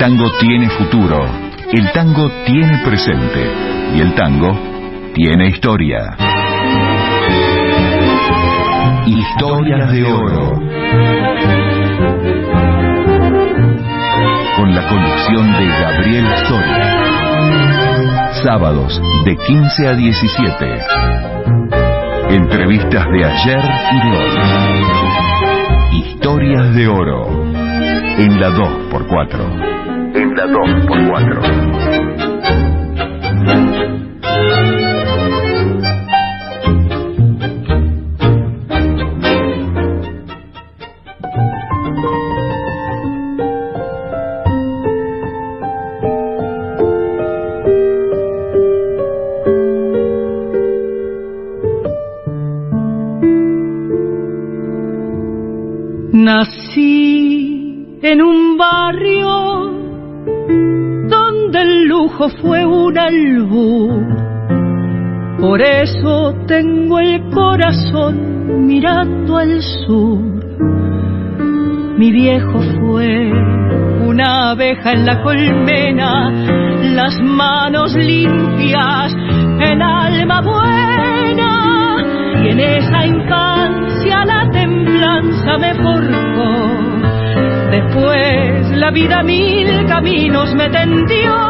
tango tiene futuro, el tango tiene presente y el tango tiene historia. Historias de oro. Con la conducción de Gabriel Soria. Sábados de 15 a 17. Entrevistas de ayer y de hoy. Historias de oro. En la 2x4. En la 2x4. Al sur. Mi viejo fue una abeja en la colmena, las manos limpias, el alma buena. Y en esa infancia la templanza me forjó. Después la vida mil caminos me tendió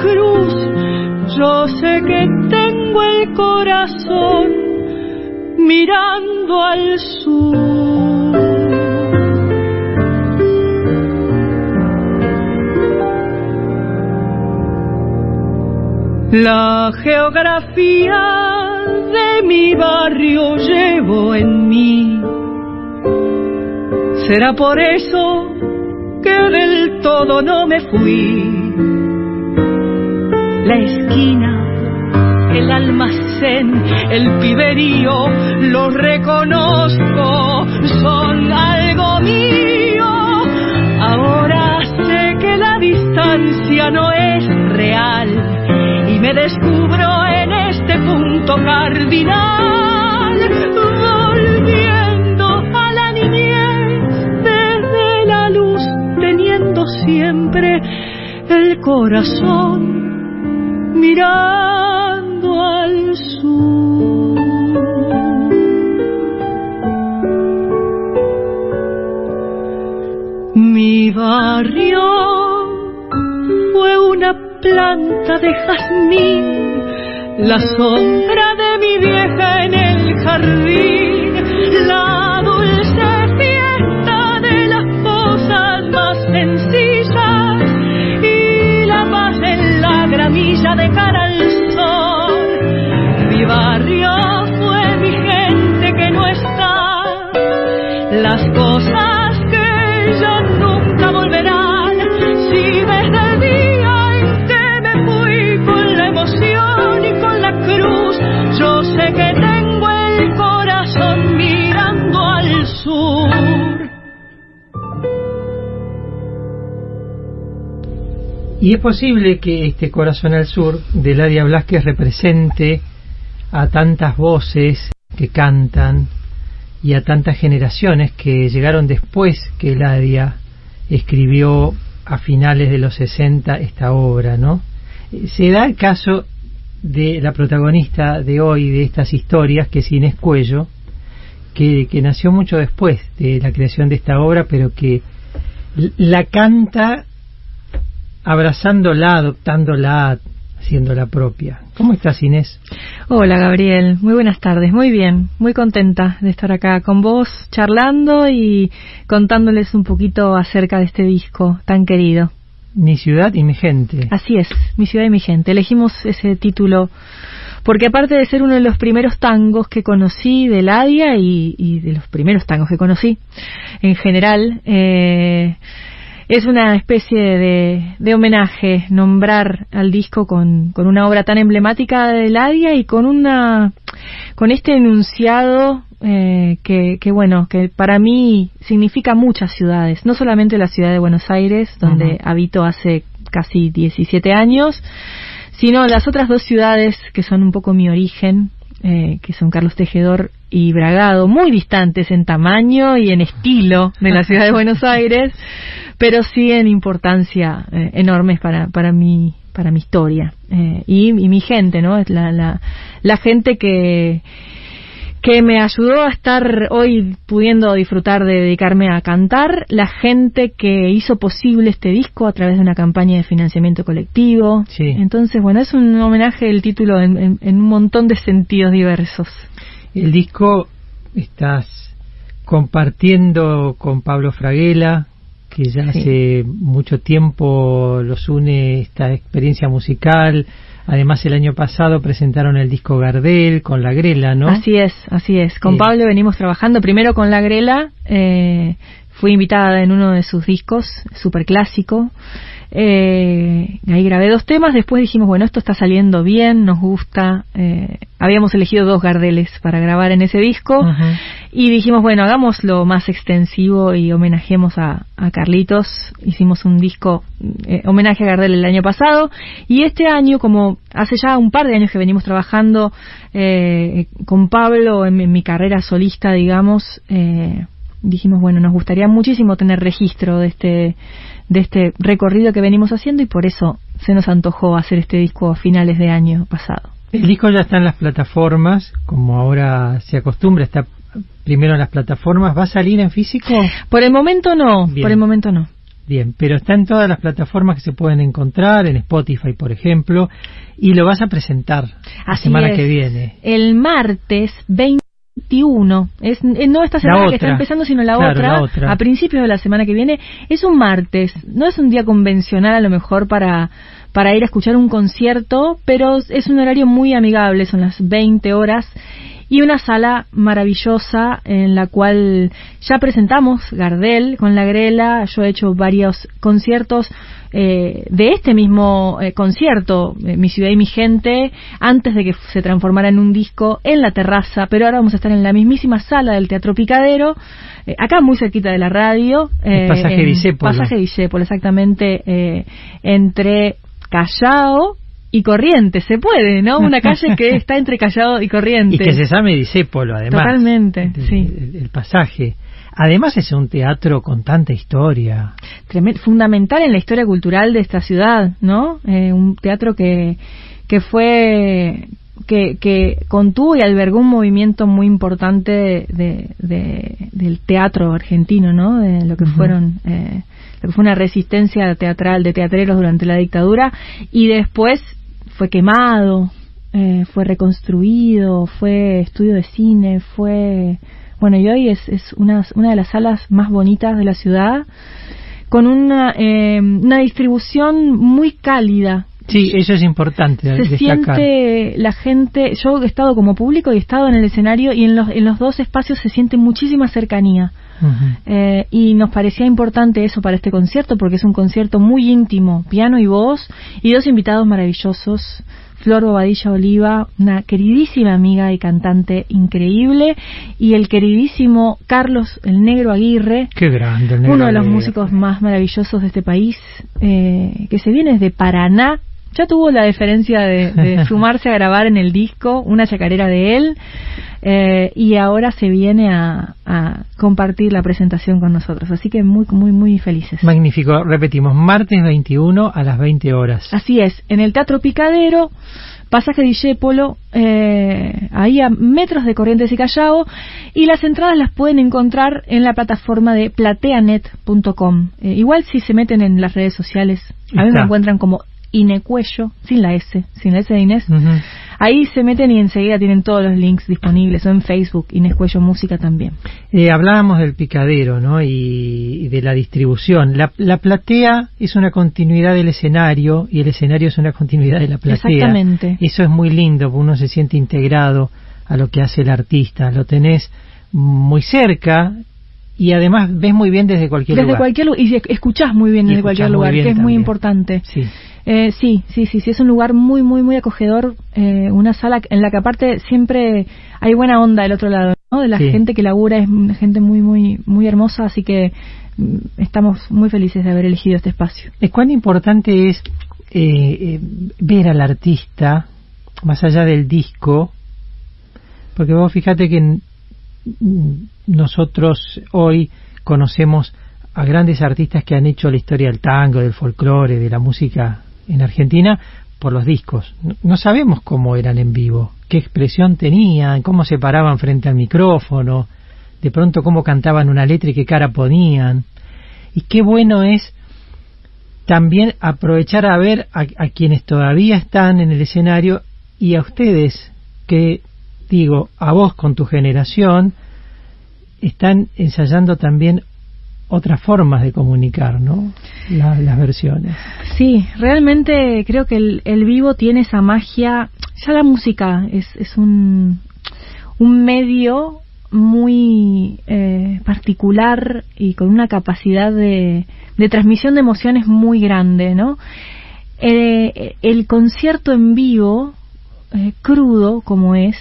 cruz, yo sé que tengo el corazón mirando al sur. La geografía de mi barrio llevo en mí. Será por eso que del todo no me fui. La esquina, el almacén, el piberío, los reconozco, son algo mío. Ahora sé que la distancia no es real y me descubro en este punto cardinal, volviendo a la niñez desde la luz, teniendo siempre el corazón mirando al sur. Mi barrio fue una planta de jazmín, la sombra de mi vieja en el jardín, gramilla de Y es posible que este Corazón al Sur de Ladia Blasquez represente a tantas voces que cantan y a tantas generaciones que llegaron después que Ladia escribió a finales de los 60 esta obra, ¿no? Se da el caso de la protagonista de hoy de estas historias, que es Inés Cuello, que, que nació mucho después de la creación de esta obra, pero que la canta abrazándola, adoptándola, haciéndola propia. ¿Cómo estás, Inés? Hola, Gabriel. Muy buenas tardes. Muy bien. Muy contenta de estar acá con vos, charlando y contándoles un poquito acerca de este disco tan querido. Mi ciudad y mi gente. Así es, mi ciudad y mi gente. Elegimos ese título porque aparte de ser uno de los primeros tangos que conocí de Ladia y, y de los primeros tangos que conocí en general, eh, es una especie de, de, homenaje nombrar al disco con, con, una obra tan emblemática de Ladia y con una con este enunciado eh, que, que, bueno que para mí significa muchas ciudades no solamente la ciudad de Buenos Aires donde uh -huh. habito hace casi 17 años sino las otras dos ciudades que son un poco mi origen eh, que son Carlos Tejedor y Bragado, muy distantes en tamaño y en estilo de la ciudad de Buenos Aires, pero sí en importancia eh, enormes para, para mi para mi historia eh, y, y, mi gente, ¿no? La, la, la gente que que me ayudó a estar hoy pudiendo disfrutar de dedicarme a cantar, la gente que hizo posible este disco a través de una campaña de financiamiento colectivo. Sí. Entonces, bueno, es un homenaje el título en, en, en un montón de sentidos diversos. El disco estás compartiendo con Pablo Fraguela, que ya sí. hace mucho tiempo los une esta experiencia musical. Además, el año pasado presentaron el disco Gardel con La Grela, ¿no? Así es, así es. Con eh. Pablo venimos trabajando primero con La Grela. Eh, fui invitada en uno de sus discos, súper clásico. Eh, ahí grabé dos temas, después dijimos, bueno, esto está saliendo bien, nos gusta. Eh, habíamos elegido dos Gardeles para grabar en ese disco uh -huh. Y dijimos, bueno, hagámoslo más extensivo y homenajemos a, Carlitos. Hicimos un disco eh, homenaje a Gardel el año pasado y este año, como hace ya un par de años que venimos trabajando eh, con Pablo en, en, mi carrera solista, digamos, eh, dijimos, bueno, nos gustaría muchísimo tener registro de este de este recorrido que venimos haciendo y por eso se nos antojó hacer este disco a finales de año pasado. El disco ya está en las plataformas, como ahora se acostumbra, está primero en las plataformas. ¿Va a salir en físico? Por el momento no, Bien. por el momento no. Bien, pero está en todas las plataformas que se pueden encontrar, en Spotify, por ejemplo, y lo vas a presentar Así la semana es. que viene. El martes 20 21, es, eh, no esta semana que está empezando, sino la, claro, otra, la otra, a principios de la semana que viene. Es un martes, no es un día convencional a lo mejor para, para ir a escuchar un concierto, pero es un horario muy amigable, son las 20 horas y una sala maravillosa en la cual ya presentamos Gardel con la Grela, yo he hecho varios conciertos eh, de este mismo eh, concierto, eh, Mi ciudad y mi gente, antes de que se transformara en un disco en la terraza, pero ahora vamos a estar en la mismísima sala del Teatro Picadero, eh, acá muy cerquita de la radio. El pasaje Disépolo. Pasaje Disépolo, exactamente, entre Callao y Corrientes, se puede, ¿no? Una calle que está entre Callao y Corrientes. Y que se llame Disépolo, además. Totalmente, el, sí. El, el, pasaje. Además es un teatro con tanta historia. Tremendo, fundamental en la historia cultural de esta ciudad, ¿no? Eh, un teatro que, que fue que, que, contuvo y albergó un movimiento muy importante de, de, del teatro argentino, ¿no? De lo que uh -huh. fueron, eh, lo que fue una resistencia teatral de teatreros durante la dictadura y después fue quemado, eh, fue reconstruido, fue estudio de cine, fue bueno y hoy es, es una, una de las salas más bonitas de la ciudad con una, eh, una distribución muy cálida Sí, eso es importante. Se destacar. siente la gente, yo he estado como público y he estado en el escenario y en los, en los dos espacios se siente muchísima cercanía. Uh -huh. eh, y nos parecía importante eso para este concierto porque es un concierto muy íntimo, piano y voz y dos invitados maravillosos. Flor Bobadilla Oliva, una queridísima amiga y cantante increíble, y el queridísimo Carlos el Negro Aguirre, Qué grande, el Negro uno de los Aguirre. músicos más maravillosos de este país, eh, que se viene desde Paraná, ya tuvo la deferencia de, de sumarse a grabar en el disco una chacarera de él eh, y ahora se viene a, a, compartir la presentación con nosotros. Así que muy, muy, muy felices. Magnífico. Repetimos, martes 21 a las 20 horas. Así es, en el Teatro Picadero, pasaje Discépolo, eh, ahí a metros de Corrientes y Callao, y las entradas las pueden encontrar en la plataforma de plateanet.com. Eh, igual si se meten en las redes sociales, a mí me encuentran como Inecuello, sin la S, sin la S de Inés. Ahí se meten y enseguida tienen todos los links disponibles, o en Facebook, Inés Cuello Música también. Eh, hablábamos del picadero, ¿no? Y, de la distribución. La, la, platea es una continuidad del escenario y el escenario es una continuidad de la platea. Exactamente. Eso es muy lindo, porque uno se siente integrado a lo que hace el artista. Lo tenés muy cerca y además ves muy bien desde cualquier lugar. Desde cualquier lugar, y escuchás muy bien desde cualquier lugar, que es muy importante. Sí. Eh, sí, sí, sí, sí, es un lugar muy, muy, muy acogedor, eh, una sala en la que aparte siempre hay buena onda del otro lado, ¿no? De la gente que labura, es gente muy, muy, muy hermosa, así que mm, estamos muy felices de haber elegido este espacio. Es cuán importante es eh, ver al artista, más allá del disco, porque vos fíjate que nosotros hoy conocemos a grandes artistas que han hecho la historia del tango, del folclore, de la música en Argentina por los discos. No, sabemos cómo eran en vivo, qué expresión tenían, cómo se paraban frente al micrófono, de pronto cómo cantaban una letra y qué cara ponían. Y qué bueno es también aprovechar a ver a quienes todavía están en el escenario y a ustedes que digo, a vos con tu generación, están ensayando también otras formas de comunicar, ¿no? las versiones. Sí, realmente creo que el, vivo tiene esa magia. Ya la música es, es un, medio muy eh, particular y con una capacidad de, de, transmisión de emociones muy grande, ¿no? Eh, el concierto en vivo, eh, crudo como es,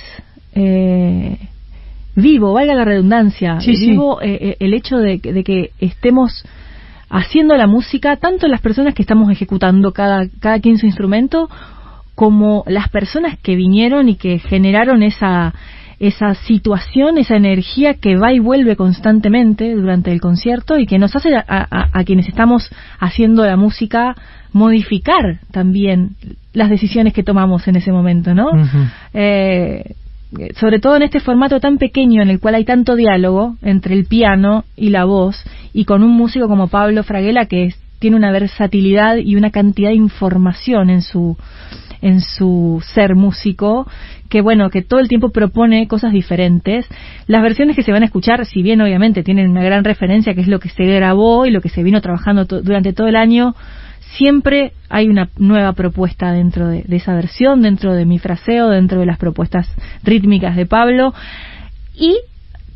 eh, vivo, valga la redundancia, vivo eh, eh, el hecho de, que estemos haciendo la música, tanto las personas que estamos ejecutando cada, cada quien su instrumento, como las personas que vinieron y que generaron esa, esa situación, esa energía que va y vuelve constantemente durante el concierto y que nos hace a, quienes estamos haciendo la música modificar también las decisiones que tomamos en ese momento, ¿no? Sobre todo en este formato tan pequeño en el cual hay tanto diálogo entre el piano y la voz, y con un músico como Pablo Fraguela que tiene una versatilidad y una cantidad de información en su en su ser músico, que bueno, que todo el tiempo propone cosas diferentes. Las versiones que se van a escuchar, si bien obviamente tienen una gran referencia, que es lo que se grabó y lo que se vino trabajando durante todo el año, siempre hay una nueva propuesta dentro de, esa versión, dentro de mi fraseo, dentro de las propuestas rítmicas de Pablo y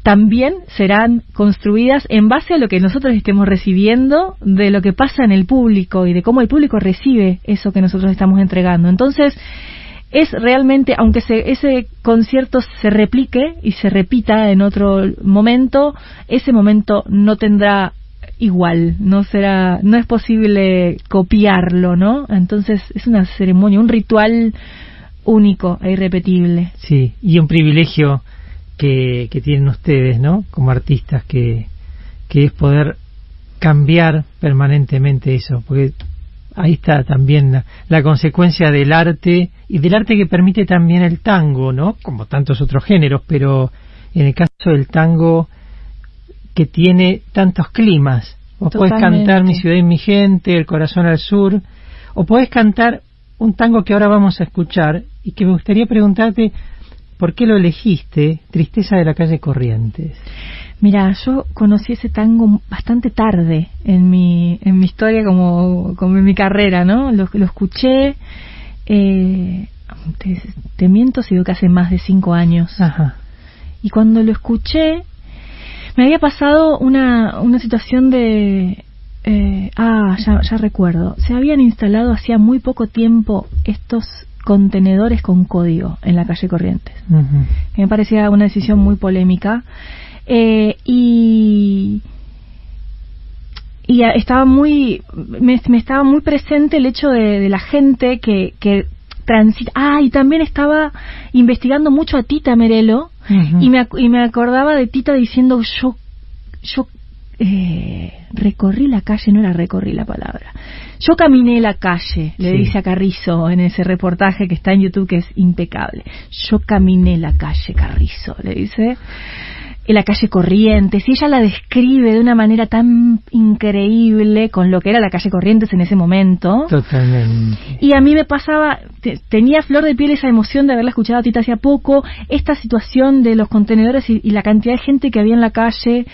también serán construidas en base a lo que nosotros estemos recibiendo, de lo que pasa en el público y de cómo el público recibe eso que nosotros estamos entregando. Entonces, es realmente, aunque ese concierto se replique y se repita en otro momento, ese momento no tendrá igual, no será, no es posible copiarlo, ¿no? Entonces es una ceremonia, un ritual único e irrepetible. Sí, y un privilegio que, que tienen ustedes, ¿no? Como artistas, que, que es poder cambiar permanentemente eso, porque ahí está también la, consecuencia del arte y del arte que permite también el tango, ¿no? Como tantos otros géneros, pero en el caso del tango que tiene tantos climas. O puedes cantar Mi ciudad y mi gente, El corazón al sur, o puedes cantar un tango que ahora vamos a escuchar y que me gustaría preguntarte por qué lo elegiste, Tristeza de la calle Corrientes. Mira, yo conocí ese tango bastante tarde en mi, en mi historia como, como en mi carrera, ¿no? Lo, lo escuché, eh, te, miento si digo que hace más de cinco años. Ajá. Y cuando lo escuché, me había pasado una, una situación de... Eh, ah, ya, ya recuerdo. Se habían instalado hacía muy poco tiempo estos contenedores con código en la calle Corrientes. Me parecía una decisión muy polémica. Eh, y y estaba muy me, estaba muy presente el hecho de, de la gente que, que transita ah y también estaba investigando mucho a Tita Merelo y, me, y me acordaba de Tita diciendo yo, yo eh, recorrí la calle, no era recorrí la palabra. Yo caminé la calle, le dice a Carrizo en ese reportaje que está en YouTube que es impecable. Yo caminé la calle, Carrizo, le dice. La calle Corrientes, y ella la describe de una manera tan increíble con lo que era la calle Corrientes en ese momento. Totalmente. Y a mí me pasaba, tenía flor de piel esa emoción de haberla escuchado a Tita hacía poco, esta situación de los contenedores y, la cantidad de gente que había en la calle,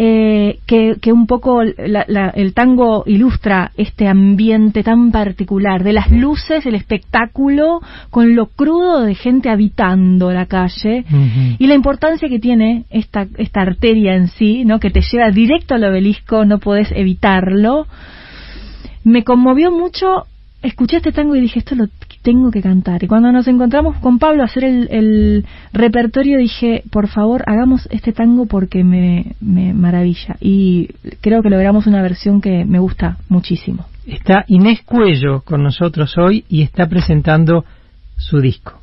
eh, que, que, un poco el tango ilustra este ambiente tan particular, de las luces, el espectáculo, con lo crudo de gente habitando la calle, y la importancia que tiene esta, esta arteria en sí, ¿no? que te lleva directo al obelisco, no puedes evitarlo. Me conmovió mucho escuché este tango y dije, esto lo tengo que cantar. Y cuando nos encontramos con Pablo a hacer el, repertorio, dije, por favor, hagamos este tango porque me, me maravilla. Y creo que logramos una versión que me gusta muchísimo. Está Inés Cuello con nosotros hoy y está presentando su disco.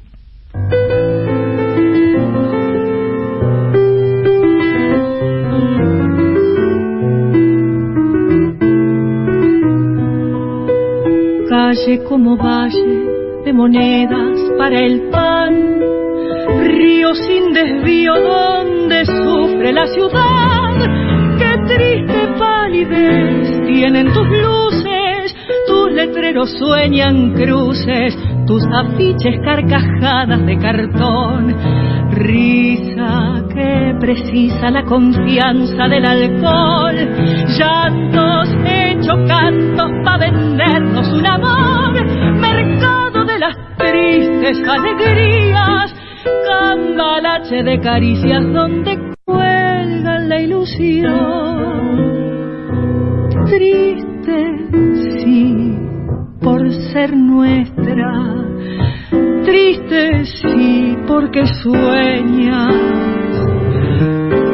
Como valle de monedas para el pan, río sin desvío donde sufre la ciudad. Qué triste palidez tienen tus luces, tus letreros sueñan cruces, tus afiches carcajadas de cartón. Risa que precisa la confianza del alcohol, llantos hechos cantos para vendernos un amor, mercado de las tristes alegrías, cambalache de caricias donde cuelga la ilusión. Triste, por ser nuestra, triste, sí, porque sueñas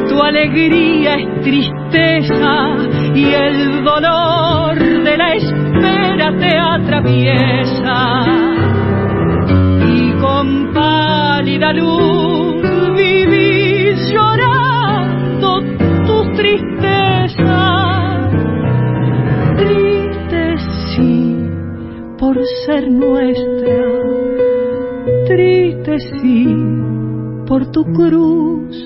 tu alegría es tristeza y el dolor de la espera te atraviesa. Y con pálida luz vivís llorando tus tristezas. Por ser nuestra, triste sí por tu cruz.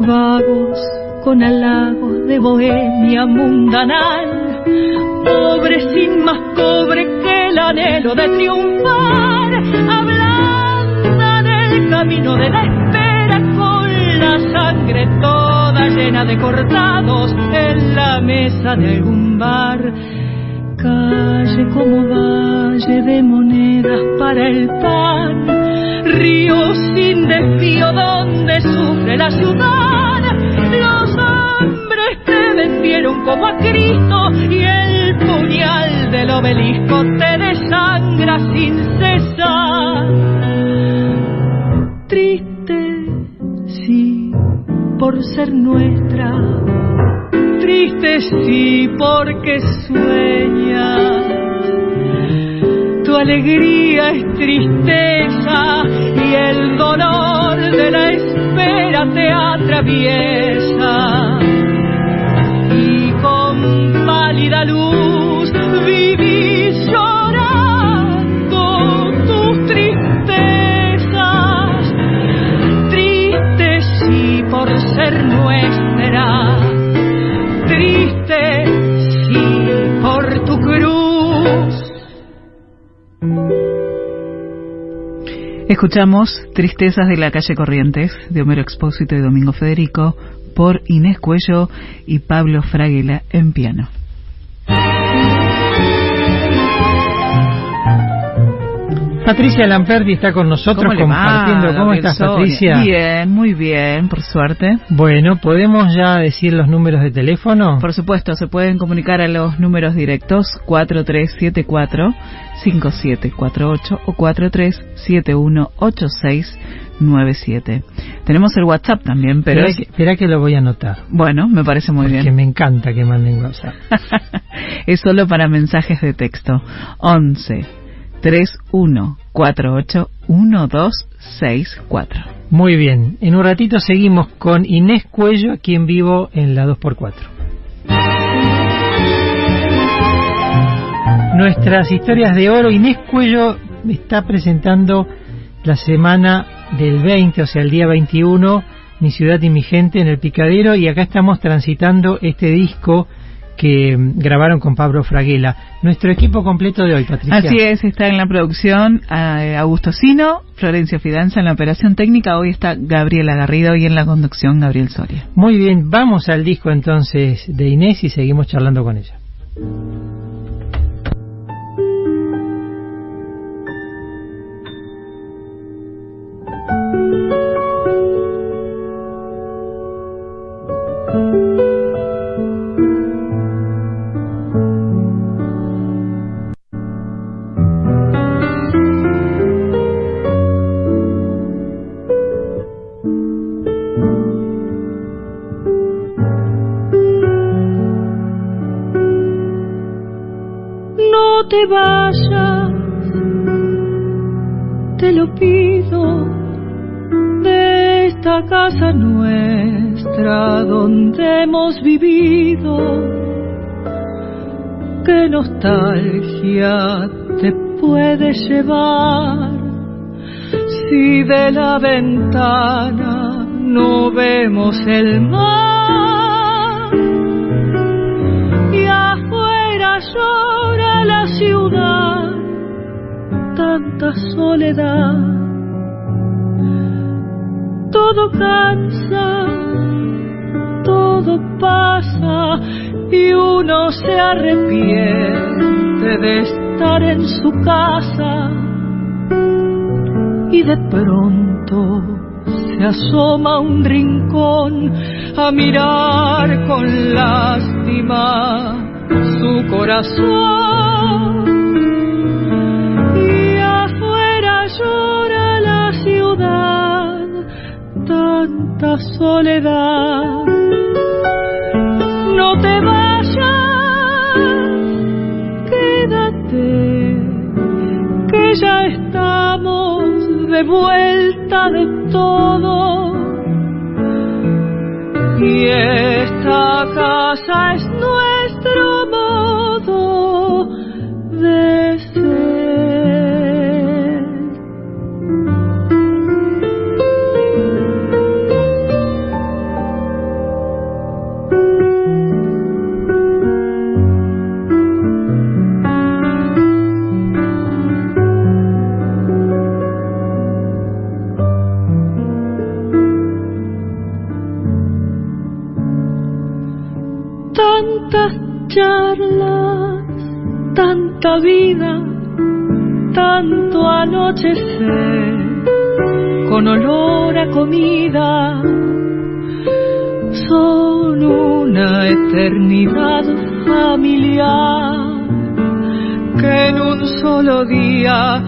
Vagos con halagos de bohemia mundanal, pobre sin más cobre que el anhelo de triunfar, de cortados en la mesa de algún bar. Calle como valle de monedas para el pan, río sin desvío donde sufre la ciudad. Los hombres te vendieron como a Cristo y el puñal del obelisco te desangra sin cesar. Por ser nuestra. Triste, sí, porque sueñas. Tu alegría es tristeza y el dolor de la espera te atraviesa. Y con pálida luz nuestra, triste sí por tu cruz. Escuchamos Tristezas de la calle Corrientes de Homero Expósito y Domingo Federico por Inés Cuello y Pablo Fraguela en piano. Patricia Lamperti está con nosotros ¿Cómo compartiendo. ¿Cómo estás, Patricia? Bien, muy bien, por suerte. Bueno, ¿podemos ya decir los números de teléfono? Por supuesto, se pueden comunicar a los números directos 4374-5748 o 4371-8697. Tenemos el WhatsApp también, pero... Espera, que, espera que lo voy a anotar. Bueno, me parece muy porque bien. me encanta que manden WhatsApp. es solo para mensajes de texto. 11 31481264. Muy bien, en un ratito seguimos con Inés Cuello aquí en vivo en la 2x4. nuestras historias de oro. Inés Cuello está presentando la semana del 20, o sea, el día 21, Mi ciudad y mi gente en el Picadero y acá estamos transitando este disco que mm, grabaron con Pablo Fraguela. Nuestro equipo completo de hoy, Patricia. Así es, está en la producción eh, Augusto Sino, Florencia Fidanza en la operación técnica, hoy está Gabriela Garrido y en la conducción Gabriel Soria. Muy bien, vamos al disco entonces de Inés y seguimos charlando con ella. Si de la ventana no vemos el mar y afuera llora la ciudad, tanta soledad. Todo cansa, todo pasa y uno se arrepiente de estar en su casa y de pronto asoma un rincón a mirar con lástima su corazón. Y afuera llora la ciudad, tanta soledad. No te vayas, quédate, que ya estamos de vuelta de todo. Tantas charlas, tanta vida, tanto anochecer, con olor a comida, son una eternidad familiar que en un solo día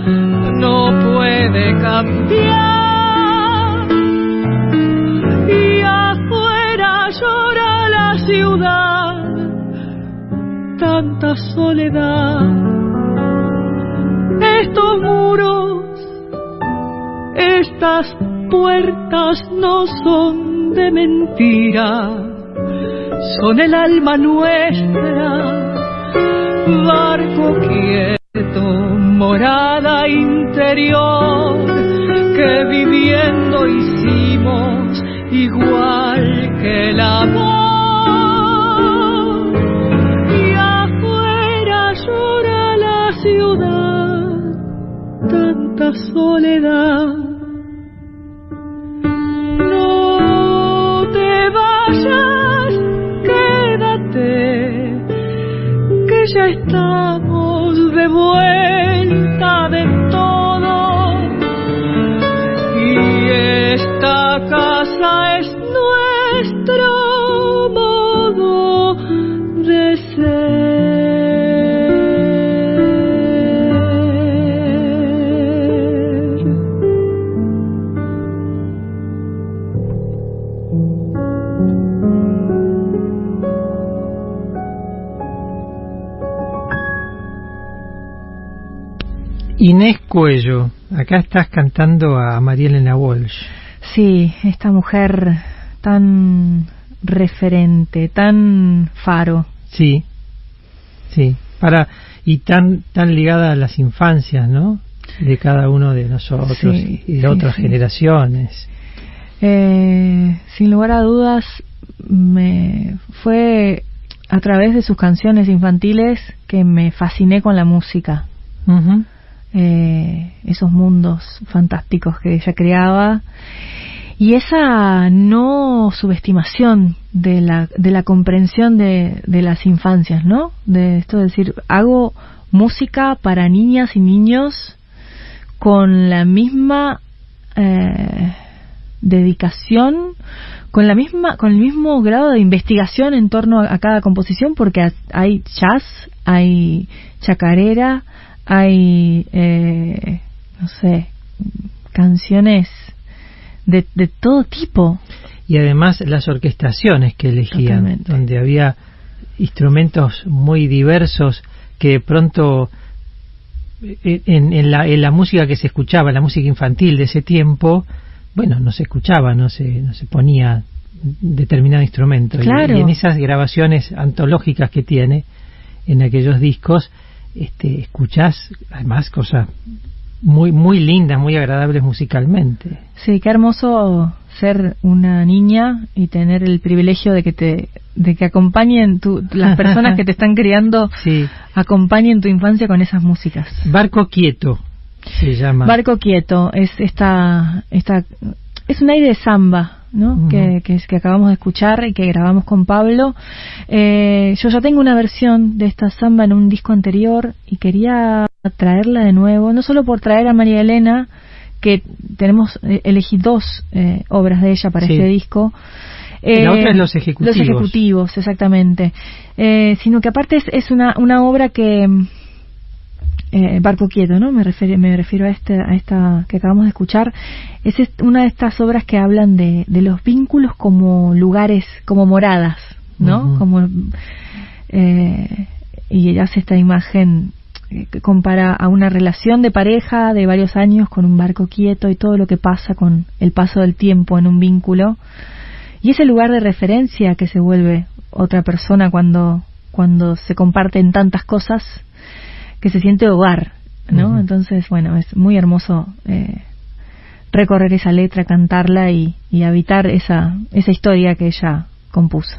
no puede cambiar. Y afuera llora la ciudad, tanta soledad. Estos muros, estas puertas no son de mentira, son el alma nuestra, barco quieto, morada interior, que viviendo hicimos igual que el amor. Ciudad, tanta soledad. No te vayas, quédate, que ya estamos Cuello, acá estás cantando a María Elena Walsh. Sí, esta mujer tan referente, tan faro. Sí, sí. Para y tan tan ligada a las infancias, ¿no? De cada uno de nosotros Sí, y de sí, otras sí. generaciones. Eh, sin lugar a dudas, me fue a través de sus canciones infantiles que me fasciné con la música. Ujú. Eh, esos mundos fantásticos que ella creaba y esa no subestimación de la, de la comprensión de, de las infancias, ¿no? De esto de decir, hago música para niñas y niños con la misma eh, dedicación, con la misma, con el mismo grado de investigación en torno a, a cada composición, porque hay jazz, hay chacarera, hay, eh, no sé, canciones de, de todo tipo. Y además las orquestaciones que elegían, Totalmente. donde había instrumentos muy diversos que de pronto eh, en, en la, en la música que se escuchaba, la música infantil de ese tiempo, bueno, no se escuchaba, no se, no se ponía determinado instrumento. Y- Claro. Y, en esas grabaciones antológicas que tiene, en aquellos discos, este, escuchás además cosas muy, muy lindas, muy agradables musicalmente. Sí, qué hermoso ser una niña y tener el privilegio de que te de que acompañen tu, las personas que te están criando Sí. acompañen tu infancia con esas músicas. Barco Quieto se llama. Barco quieto es esta esta es un aire de samba, ¿no? Que, que acabamos de escuchar y que grabamos con Pablo. Eh, yo ya tengo una versión de esta samba en un disco anterior y quería traerla de nuevo, no solo por traer a María Elena, que tenemos eh, elegí dos eh, obras de ella para Sí. este disco. La otra es Los Ejecutivos. Los ejecutivos, exactamente. Eh, sino que aparte es, es una, una obra que eh, Barco Quieto, ¿no? Me refiero, me refiero a, este, a esta que acabamos de escuchar. Es una de estas obras que hablan de, de los vínculos como lugares, como moradas, ¿no? Como, eh, y ella hace esta imagen eh, que compara a una relación de pareja de varios años con un barco quieto y todo lo que pasa con el paso del tiempo en un vínculo. Y ese lugar de referencia que se vuelve otra persona cuando, cuando se comparten tantas cosas que se siente hogar, ¿no? Entonces, bueno, es muy hermoso eh, recorrer esa letra, cantarla y, y habitar esa, esa historia que ella compuso.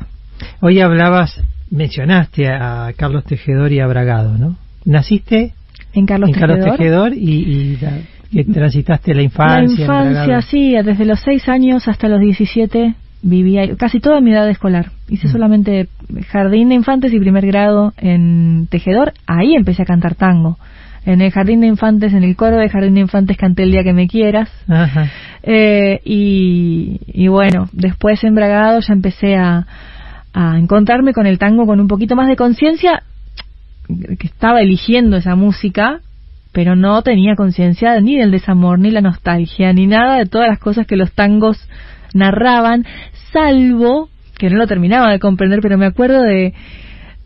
Hoy hablabas, mencionaste a Carlos Tejedor y a Bragado, ¿no? ¿Naciste En Carlos en Carlos Tejedor. Tejedor y, y la- que transitaste la La infancia? en infancia, sí, desde los 6 años hasta los 17 vivía casi toda mi edad escolar. Hice Mm. solamente jardín de infantes y primer grado en Tejedor. Ahí empecé a cantar tango. En el jardín de infantes, en el coro de jardín de infantes canté el día que me quieras. Ajá. Eh, y, y bueno, después en Bragado ya empecé a, a encontrarme con el tango con un poquito más de conciencia, que estaba eligiendo esa música, pero no tenía conciencia ni del desamor, ni la nostalgia, ni nada de todas las cosas que los tangos narraban, salvo que no lo terminaba de comprender, pero me acuerdo de,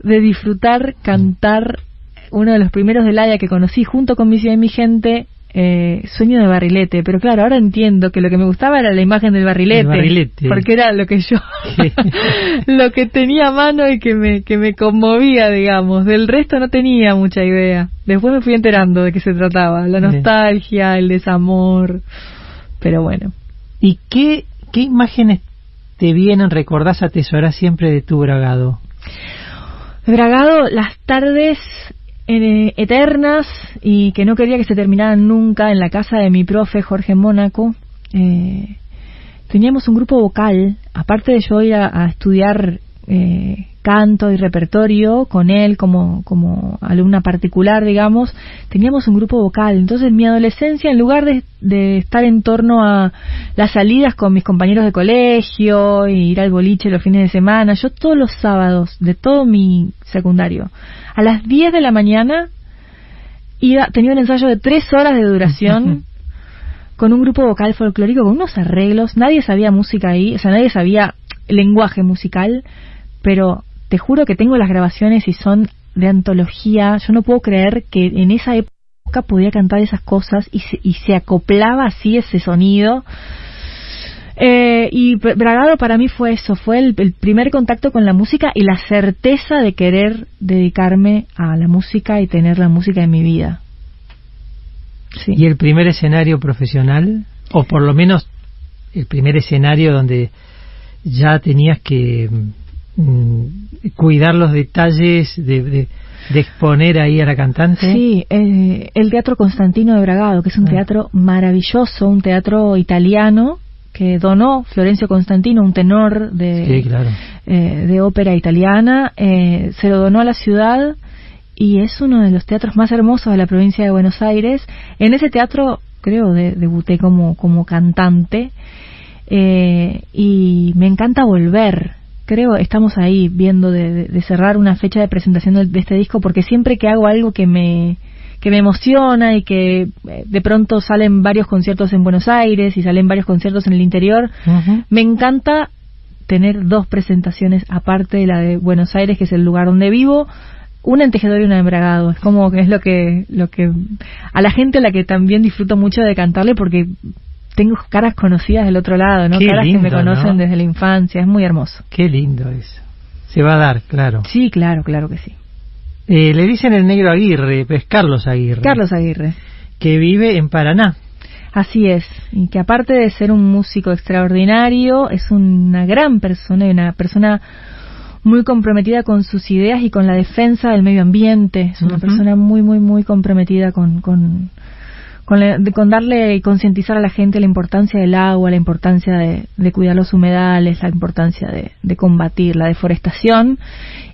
de disfrutar cantar uno de los primeros del Haya que conocí junto con mi ciudad y mi gente, eh, Sueño de Barrilete. Pero claro, ahora entiendo que lo que me gustaba era la imagen del barrilete. Barrilete. Porque era lo que yo, lo que tenía a mano y que me, que me conmovía, digamos. Del resto no tenía mucha idea. Después me fui enterando de qué se trataba. La nostalgia, el desamor. Pero bueno. ¿Y qué, qué imágenes te vienen, recordás, atesorás siempre de tu Bragado? Bragado, las tardes eh, eternas y que no quería que se terminaran nunca en la casa de mi profe Jorge Mónaco. Eh, teníamos un grupo vocal, aparte de yo ir a, a estudiar eh, canto y repertorio con él como, como alumna particular, digamos, teníamos un grupo vocal. Entonces mi adolescencia, en lugar de, de estar en torno a las salidas con mis compañeros de colegio, y ir al boliche los fines de semana, yo todos los sábados de todo mi secundario, a las 10 de la mañana, iba, tenía un ensayo de tres horas de duración con un grupo vocal folclórico, con unos arreglos, nadie sabía música ahí, o sea, nadie sabía lenguaje musical, pero te juro que tengo las grabaciones y son de antología. Yo no puedo creer que en esa época podía cantar esas cosas y se, y se acoplaba así ese sonido. Eh, y Bragado para mí fue eso, fue el, primer contacto con la música y la certeza de querer dedicarme a la música y tener la música en mi vida. ¿Y el primer escenario profesional? O por lo menos el primer escenario donde ya tenías que mm, cuidar los detalles de, exponer ahí a la cantante. Sí, eh, el Teatro Constantino de Bragado, que es un ah. teatro maravilloso, un teatro italiano que donó Florencio Constantino, un tenor de, eh, de ópera italiana, eh, se lo donó a la ciudad y es uno de los teatros más hermosos de la provincia de Buenos Aires. En ese teatro, creo, debuté como, como cantante eh, y me encanta volver. Creo, estamos ahí viendo de, cerrar una fecha de presentación de, este disco porque siempre que hago algo que me, que me emociona y que eh, de pronto salen varios conciertos en Buenos Aires y salen varios conciertos en el interior, me encanta tener dos presentaciones aparte de la de Buenos Aires, que es el lugar donde vivo, una en tejedor y una en bragado. Es como que es lo que, lo que, a la gente a la que también disfruto mucho de cantarle porque tengo caras conocidas del otro lado, ¿no? caras que me conocen desde la infancia. Es muy hermoso. Qué lindo eso. Se va a dar, claro. Sí, claro, claro que sí. Eh, le dicen el negro Aguirre, es Carlos Aguirre. Carlos Aguirre. Que vive en Paraná. Así es, y que aparte de ser un músico extraordinario, es una gran persona y una persona muy comprometida con sus ideas y con la defensa del medio ambiente. Es una persona muy, muy, muy comprometida con, con, con, darle y concientizar a la gente la importancia del agua, la importancia de, cuidar los humedales, la importancia de, combatir la deforestación.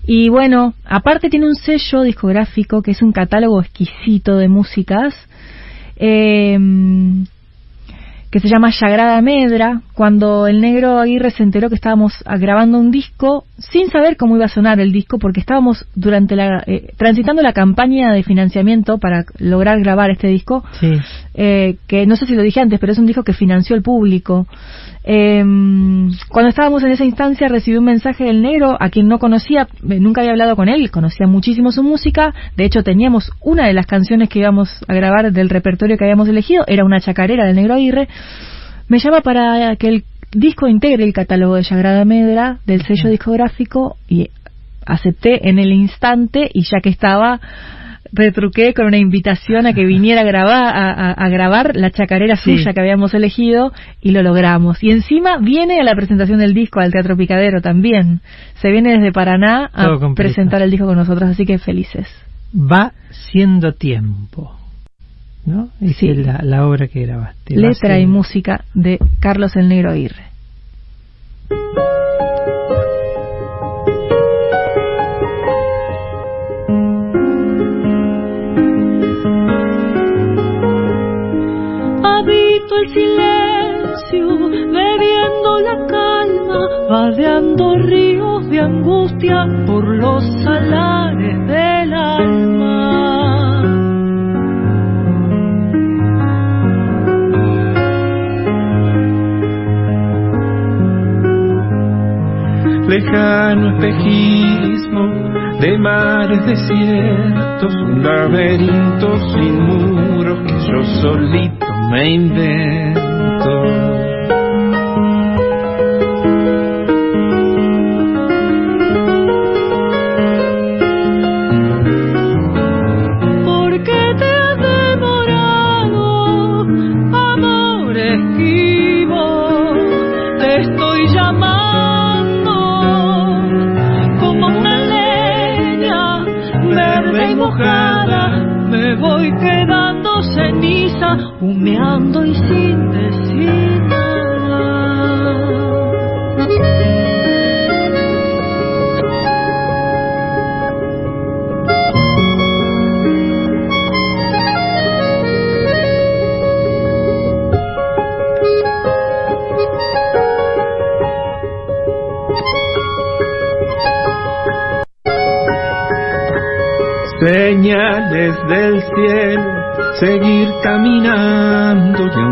Y bueno, aparte tiene un sello discográfico que es un catálogo exquisito de músicas. Eh, que se llama Sagrada Medra, cuando el negro Aguirre se enteró que estábamos grabando un disco, sin saber cómo iba a sonar el disco, porque estábamos durante la eh, transitando la campaña de financiamiento para lograr grabar este disco, eh, que no sé si lo dije antes, pero es un disco que financió el público. Eh, cuando estábamos en esa instancia recibí un mensaje del negro a quien no conocía, eh, nunca había hablado con él, conocía muchísimo su música, de hecho teníamos una de las canciones que íbamos a grabar del repertorio que habíamos elegido, era una chacarera del negro Aguirre, me llama para que el disco integre el catálogo de Sagrada Medra del sello discográfico y acepté en el instante y ya que estaba retruqué con una invitación a que viniera a grabar, a, grabar la chacarera suya que habíamos elegido y lo logramos. Y encima viene a la presentación del disco al Teatro Picadero también. Se viene desde Paraná a presentar el disco con nosotros, así que felices. Va siendo tiempo. ¿No? Es sí. la, la obra que grabaste. Letra y música de Carlos el Negro Aguirre. el silencio, bebiendo la calma, vadeando ríos de angustia por los salares del alma. Lejano espejismo de mares desiertos, un laberinto sin muros que yo solito me invento. Señales del cielo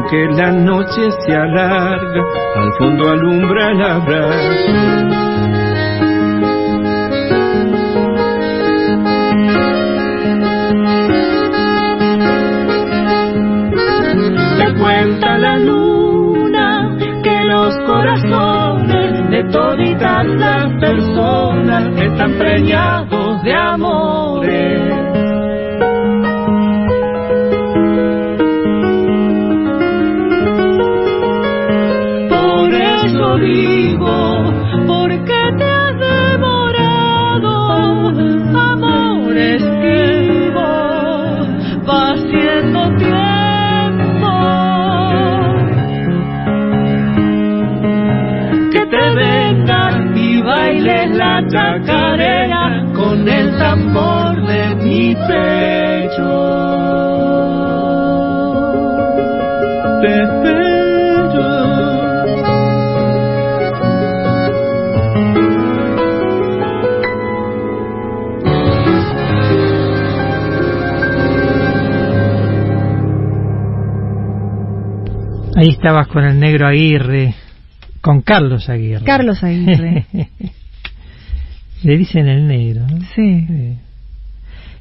aunque la noche se alarga, al fondo alumbra el abrazo. Ahí estabas con el negro Aguirre, con Carlos Aguirre. Carlos Aguirre. Le dicen el negro. ¿no? sí. Sí.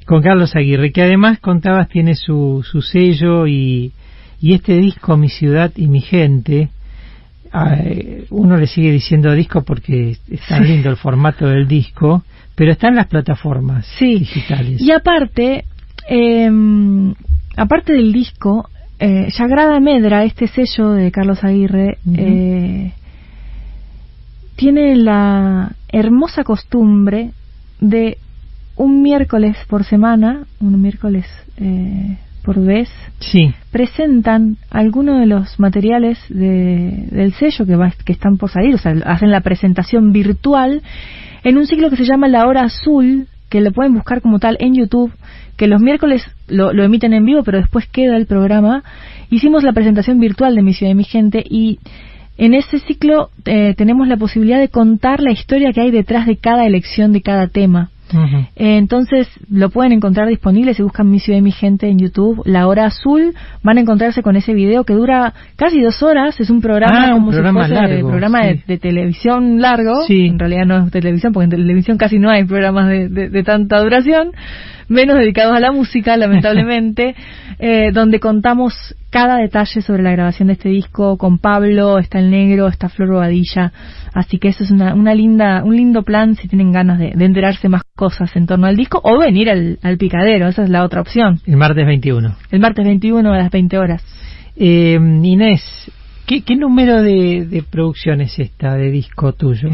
Con Carlos Aguirre, que además contabas tiene su, su sello y, y este disco Mi ciudad y mi gente, eh, uno le sigue diciendo disco porque es tan lindo el formato del disco, pero está en las plataformas Sí. digitales. Y aparte, eh, aparte del disco, eh, Sagrada Medra, este sello de Carlos Aguirre, eh, tiene la hermosa costumbre de un miércoles por semana, un miércoles eh, por vez, Sí, presentan algunos de los materiales de- del sello que, va- que están por salir, o sea, hacen la presentación virtual en un ciclo que se llama La Hora Azul, que lo pueden buscar como tal en YouTube, que los miércoles lo, lo emiten en vivo, pero después queda el programa. Hicimos la presentación virtual de Mi Ciudad y Mi Gente y en ese ciclo eh, tenemos la posibilidad de contar la historia que hay detrás de cada elección de cada tema. Eh, Entonces lo pueden encontrar disponible si buscan Mi Ciudad y Mi Gente en YouTube. La Hora Azul van a encontrarse con ese video que dura casi dos horas. Es un programa Ah, un como programa si fuese largo, programa sí. de, de televisión largo. Sí. En realidad no es televisión porque en televisión casi no hay programas de, de- de tanta duración. Menos dedicados a la música, lamentablemente, eh, donde contamos cada detalle sobre la grabación de este disco con Pablo, está el negro, está Flor Bobadilla, así que eso es una, una linda, un lindo plan si tienen ganas de, de enterarse más cosas en torno al disco o venir al, al picadero, esa es la otra opción. El martes 21. El martes 21 a las 20 horas. Eh, Inés, ¿qué, qué número de, de producción es esta de disco tuyo?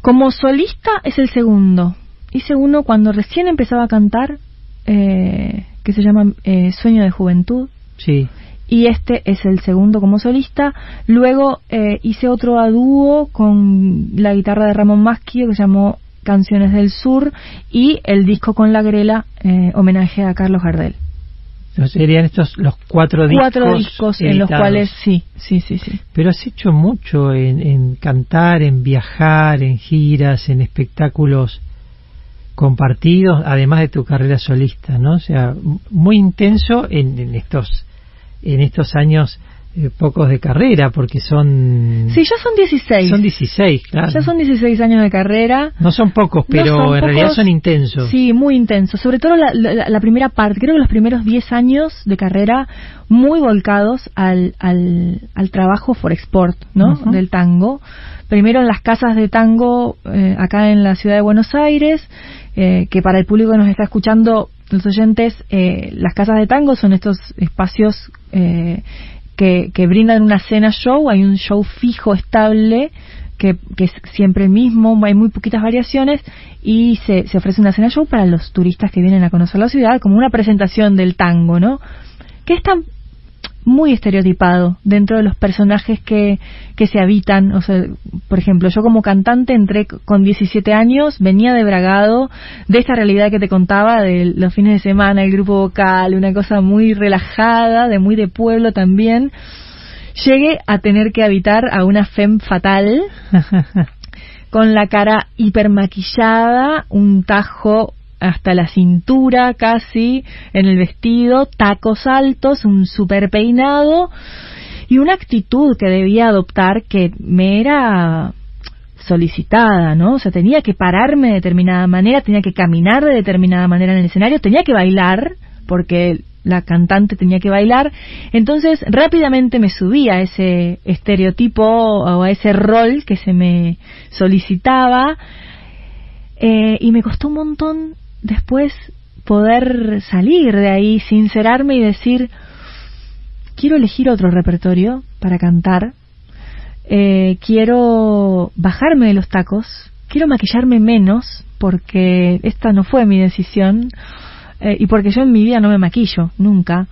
Como solista es el segundo. Hice uno cuando recién empezaba a cantar, eh, que se llama eh, Sueño de Juventud. Sí. y este es el segundo como solista. Luego eh, hice otro a dúo con la guitarra de Ramón Masquio que se llamó Canciones del Sur y el disco con la grela eh, homenaje a Carlos Gardel. Entonces, Serían estos los cuatro discos. Cuatro discos en los cuales sí, sí, sí, sí. Pero has hecho mucho en, en cantar, en viajar, en giras, en espectáculos compartidos, además de tu carrera solista, ¿no? O sea, muy intenso en, en estos en estos años eh, pocos de carrera, porque son Sí, ya son 16. son 16, claro. Ya son 16 años de carrera. No son pocos, No pero son en realidad son intensos. Sí, muy intenso. Sobre todo la, la- la primera parte. Creo que los primeros 10 años de carrera muy volcados al, al, al trabajo for export, ¿no? Del tango. Primero en las casas de tango eh, acá en la ciudad de Buenos Aires, eh, que para el público que nos está escuchando, los oyentes, eh, las casas de tango son estos espacios eh, que, que brindan una cena show, hay un show fijo, estable, que, que es siempre el mismo, hay muy poquitas variaciones y se, se ofrece una cena show para los turistas que vienen a conocer la ciudad, como una presentación del tango, ¿no? Que está muy estereotipado dentro de los personajes que, que se habitan. O sea, por ejemplo, yo como cantante entré con 17 años, venía de Bragado, de esta realidad que te contaba, de los fines de semana, el grupo vocal, una cosa muy relajada, de muy de pueblo también. Llegué a tener que habitar a una femme fatal, con la cara hipermaquillada, un tajo hasta la cintura casi en el vestido, tacos altos, un super peinado y una actitud que debía adoptar que me era solicitada, ¿no? O sea, tenía que pararme de determinada manera, tenía que caminar de determinada manera en el escenario, tenía que bailar, porque la cantante tenía que bailar. Entonces rápidamente me subí a ese estereotipo o a ese rol que se me solicitaba eh, y me costó un montón después poder salir de ahí, sincerarme y decir, quiero elegir otro repertorio para cantar, eh, quiero bajarme de los tacos, quiero maquillarme menos porque esta no fue mi decisión eh, y porque yo en mi vida no me maquillo, nunca.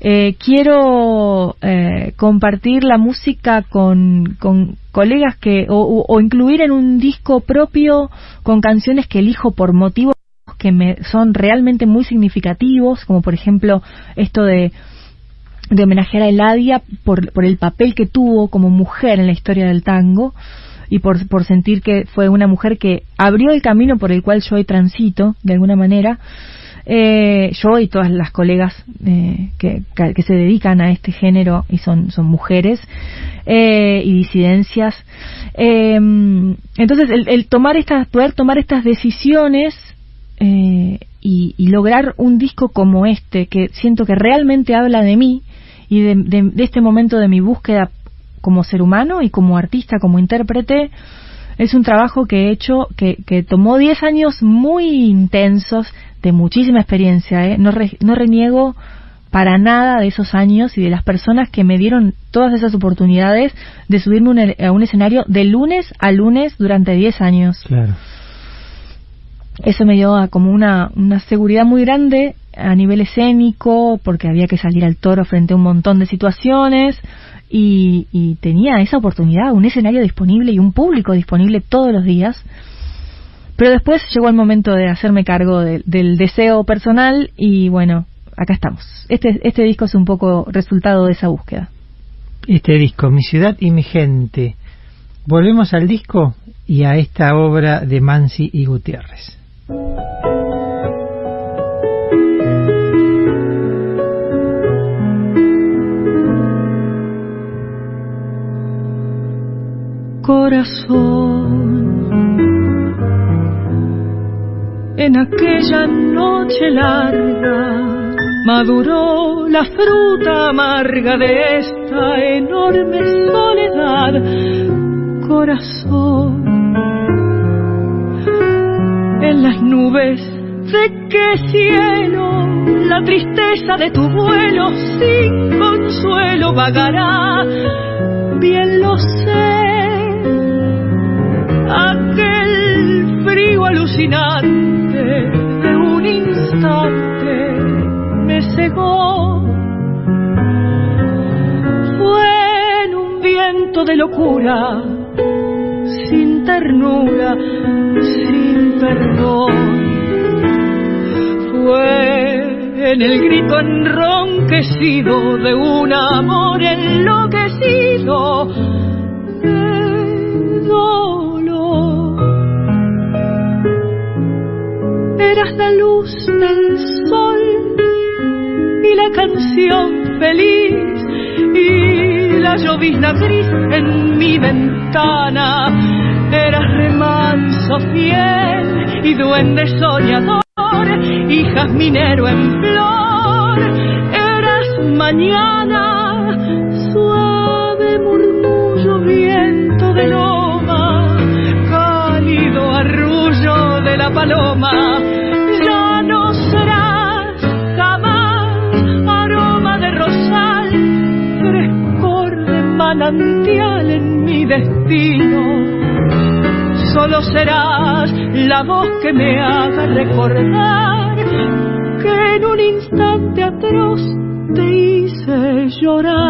Eh, quiero eh, compartir la música con, con colegas que o, o, incluir en un disco propio con canciones que elijo por motivos que me son realmente muy significativos, como por ejemplo esto de homenajear a Eladia por, por el papel que tuvo como mujer en la historia del tango y por, sentir que fue una mujer que abrió el camino por el cual yo hoy transito, de alguna manera, eh, yo y todas las colegas eh, que, se dedican a este género y son, son mujeres eh, y disidencias. Eh, entonces, el, el, tomar estas, poder tomar estas decisiones eh, y, lograr un disco como este, que siento que realmente habla de mí y de, este momento de mi búsqueda como ser humano y como artista, como intérprete, es un trabajo que he hecho que, que tomó 10 años muy intensos, de muchísima experiencia. ¿eh? No, re, no reniego para nada de esos años y de las personas que me dieron todas esas oportunidades de subirme un, a un escenario de lunes a lunes durante 10 años. Claro. Eso me dio a como una, una seguridad muy grande a nivel escénico, porque había que salir al toro frente a un montón de situaciones y, y tenía esa oportunidad, un escenario disponible y un público disponible todos los días. Pero después llegó el momento de hacerme cargo de, del deseo personal y bueno, acá estamos. Este, este disco es un poco resultado de esa búsqueda. Este disco, Mi ciudad y mi gente. Volvemos al disco y a esta obra de Mansi y Gutiérrez. Corazón en aquella noche larga maduró la fruta amarga de esta enorme soledad, corazón. En las nubes de qué cielo la tristeza de tu vuelo sin consuelo vagará, bien lo sé. Aquel frío alucinante de un instante me cegó. Fue en un viento de locura, sin ternura, sin perdón. Fue en el grito enronquecido de un amor enloquecido. De dolor. Eras la luz del sol y la canción feliz y la llovizna gris en mi ventana. Eras remanso fiel y duende soñador y jazminero en flor. Eras mañana, suave murmullo, viento de loma, cálido arrullo de la paloma. Manantial en mi destino solo serás la voz que me haga recordar que en un instante atroz te hice llorar.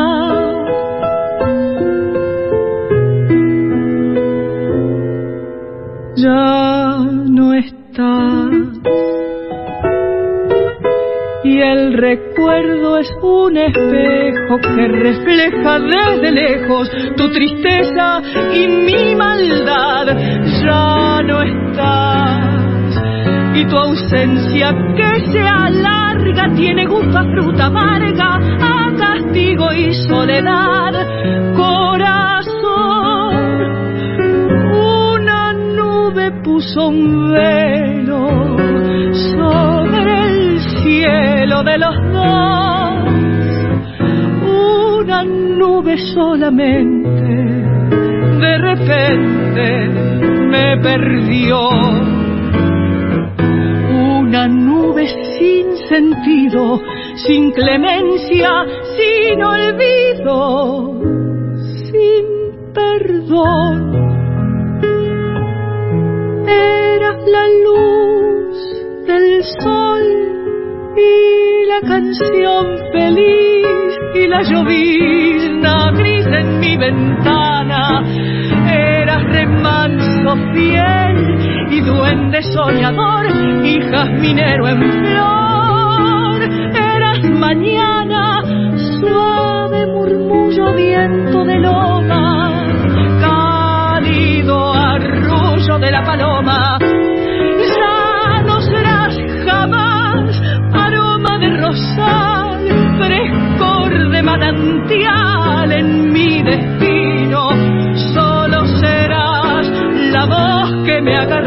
Espejo que refleja desde lejos tu tristeza y mi maldad. Ya no estás y tu ausencia que se alarga tiene gusto a fruta amarga, a castigo y soledad. Corazón, una nube puso un velo sobre el cielo de los dos. Nube solamente, de repente me perdió. Una nube sin sentido, sin clemencia, sin olvido, sin perdón. Eras la luz del sol y la canción feliz la llovizna gris en mi ventana. Eras remanso fiel y duende soñador y jazminero en flor. Eras mañana suave murmullo viento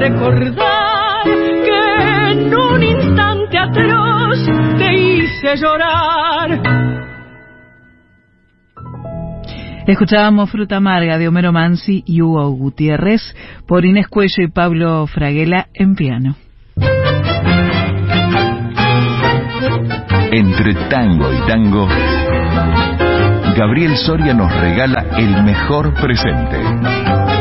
recordar que en un instante atroz te hice llorar. Escuchábamos Fruta Amarga de Homero Mansi y Hugo Gutiérrez por Inés Cuello y Pablo Fraguela en piano. Entre tango y tango, Gabriel Soria nos regala el mejor presente.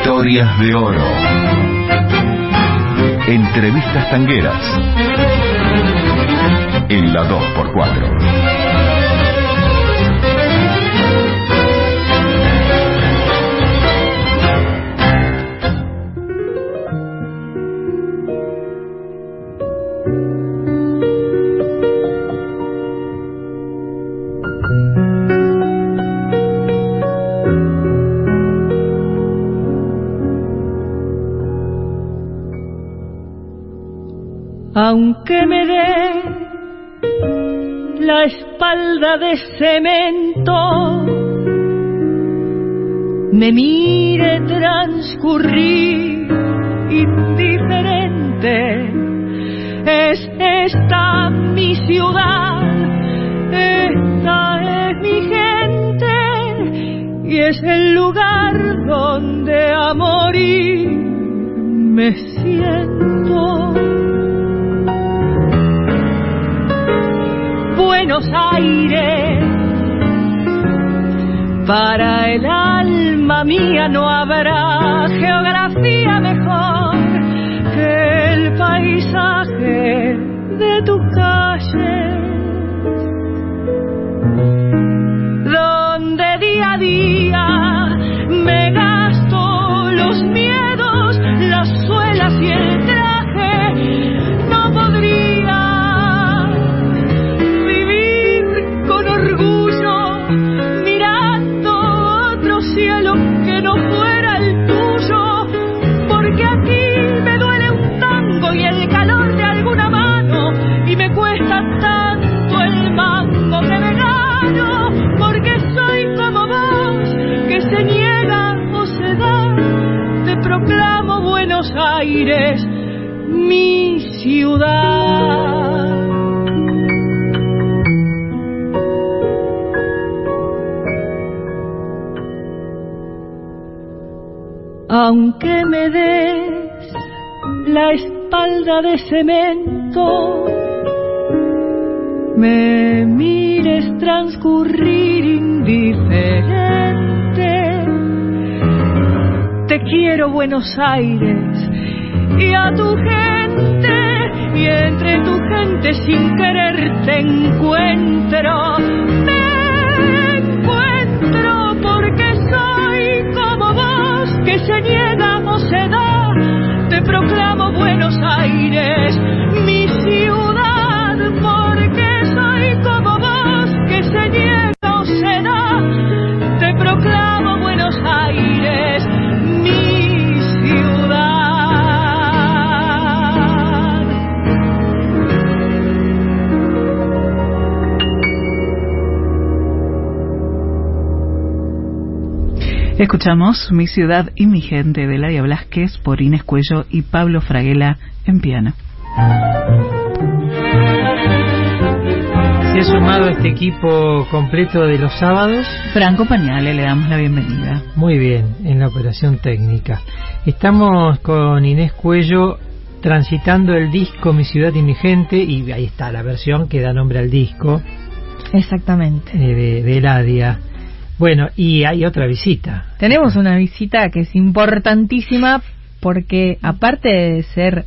Historias de oro. Entrevistas tangueras. En la 2x4. De cemento, me mire transcurrir indiferente. Es esta mi ciudad, esta es mi gente y es el lugar donde a Para el alma mía no habrá cemento, me mires transcurrir indiferente. Te quiero Buenos Aires y a tu gente y entre tu gente sin querer te encuentro. Me encuentro porque soy como vos que se niega a proclamo Buenos Aires, Escuchamos Mi ciudad y mi gente de Ladia Blasquez por Inés Cuello y Pablo Fraguela en piano. se ha sumado este equipo completo de los sábados. Franco Pañale, le damos la bienvenida. Muy bien, en la operación técnica. Estamos con Inés Cuello transitando el disco Mi Ciudad y mi Gente, y ahí está la versión que da nombre al disco Exactamente. eh, de, de Eladia. Bueno, y hay otra visita. Tenemos una visita que es importantísima porque aparte de ser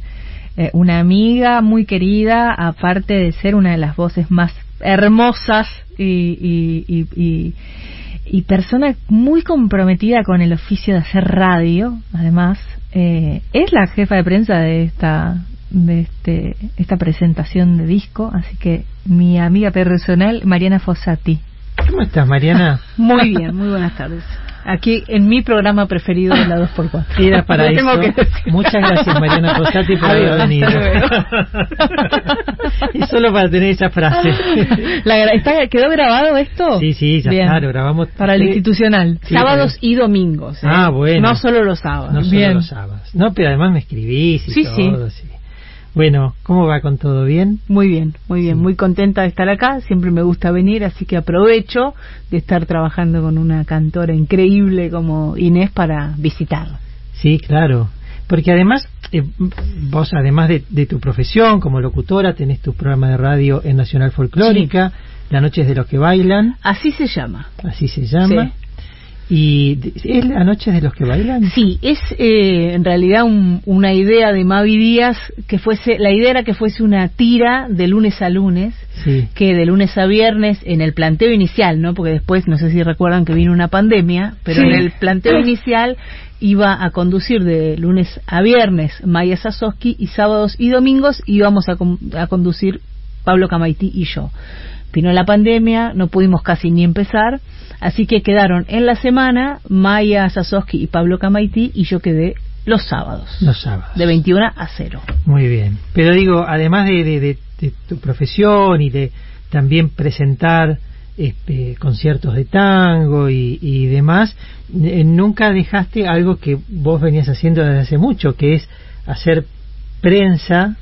eh, una amiga muy querida, aparte de ser una de las voces más hermosas y, y, y, y- persona muy comprometida con el oficio de hacer radio, además, eh, es la jefa de prensa de esta de este, esta presentación de disco, así que mi amiga personal, Mariana Fossati. ¿Cómo estás, Mariana? Muy bien, muy buenas tardes. Aquí en mi programa preferido de la 2x4. Era para eso. Muchas gracias, Mariana Posati, por haber venido. y solo para tener esa frase. La gra- ¿está- ¿Quedó grabado esto? Sí, sí, ya Bien. lo grabamos. Para el Sí. institucional. Sí, sábados y domingos. ¿eh? Ah, bueno. No solo los sábados. No solo Bien. los sábados. No, pero además me escribís y Sí, sí. todo. sí. Bueno, ¿cómo va con todo bien? Muy bien, muy bien. Muy contenta de estar acá. Siempre me gusta venir, así que aprovecho de estar trabajando con una cantora increíble como Inés para visitar. Sí, claro. Porque además, eh, vos además de, de tu profesión como locutora, tenés tu programa de radio en Nacional Folclórica, La Noches de los que Bailan, Así se llama. así se llama. Sí. ¿Y es La Noches de los que Bailan? Sí, es eh, en realidad un- una idea de Mavi Díaz que fuese, la idea era que fuese una tira de lunes a lunes, Sí. que de lunes a viernes en el planteo inicial, ¿no? Porque después, no sé si recuerdan que vino una pandemia, pero Sí. en el planteo inicial iba a conducir de lunes a viernes Maya Sasowski y sábados y domingos íbamos a, con- a conducir Pablo Camaití y yo. Vino la pandemia, no pudimos casi ni empezar, así que quedaron en la semana Maya Sasowski y Pablo Camaití y yo quedé los sábados, Los sábados. de 21 a 0. Muy bien. Pero digo, además de, de- de- de tu profesión y de también presentar este, conciertos de tango y, y demás, eh, nunca dejaste algo que vos venías haciendo desde hace mucho, que es hacer prensa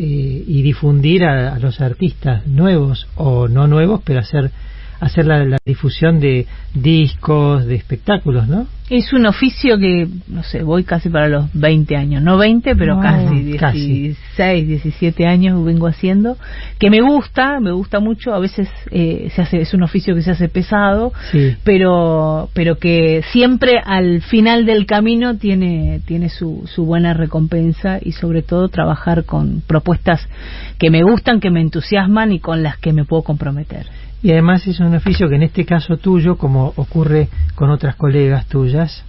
eh, y difundir a, a los artistas nuevos o no nuevos, pero hacer hacer la, la difusión de discos, de espectáculos, ¿no? Es un oficio que, no sé, voy casi para los 20 años, no 20, pero No, casi, casi. 16, 17 años vengo haciendo, que me gusta, me gusta mucho, a veces eh, se hace, es un oficio que se hace pesado, Sí. pero pero que siempre al final del camino tiene tiene su, su buena recompensa y sobre todo trabajar con propuestas que me gustan, que me entusiasman y con las que me puedo comprometer. Y además es un oficio que en este caso tuyo, como ocurre con otras colegas tuyas,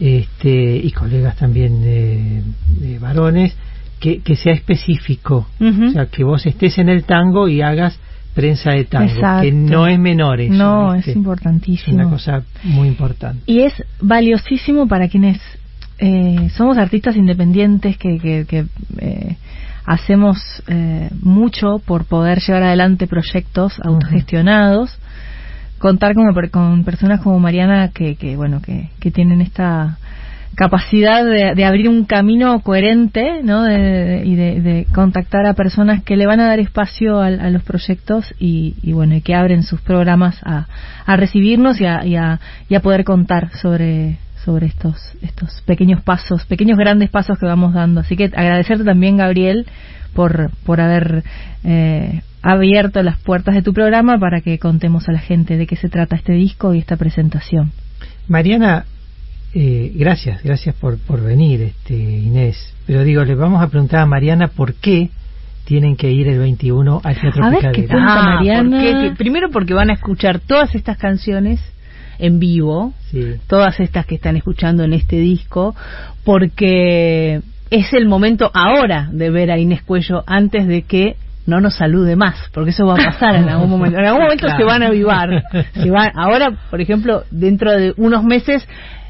este, y colegas también de, de varones, que, que sea específico. O sea, que vos estés en el tango y hagas prensa de tango, Exacto. que no es menor eso, no, es importantísimo. una cosa muy importante. Y es valiosísimo para quienes eh, somos artistas independientes que, que, que, eh, hacemos eh, mucho por poder llevar adelante proyectos autogestionados. Contar como per- con personas como Mariana que, que bueno que, que tienen esta capacidad de, de abrir un camino coherente ¿no? De- y de, contactar a personas que le van a dar espacio al- a, los proyectos y, y bueno y que abren sus programas a, a recibirnos y a, y, a, y a poder contar sobre sobre estos estos pequeños pasos pequeños grandes pasos que vamos dando así que agradecerte también Gabriel por por haber eh, abierto las puertas de tu programa para que contemos a la gente de qué se trata este disco y esta presentación Mariana, eh, gracias, gracias por, por venir, este, Inés. Pero digo, le vamos a preguntar a Mariana por qué tienen que ir el 21 al Teatro A ver, ¿qué cuenta Mariana? ¿por qué? Primero porque van a escuchar todas estas canciones en vivo, Sí. todas estas que están escuchando en este disco, porque es el momento ahora de ver a Inés Cuello antes de que no nos salude más, porque eso va a pasar en algún momento. En algún momento Claro. se van a avivar. Se van, ahora, por ejemplo, dentro de unos meses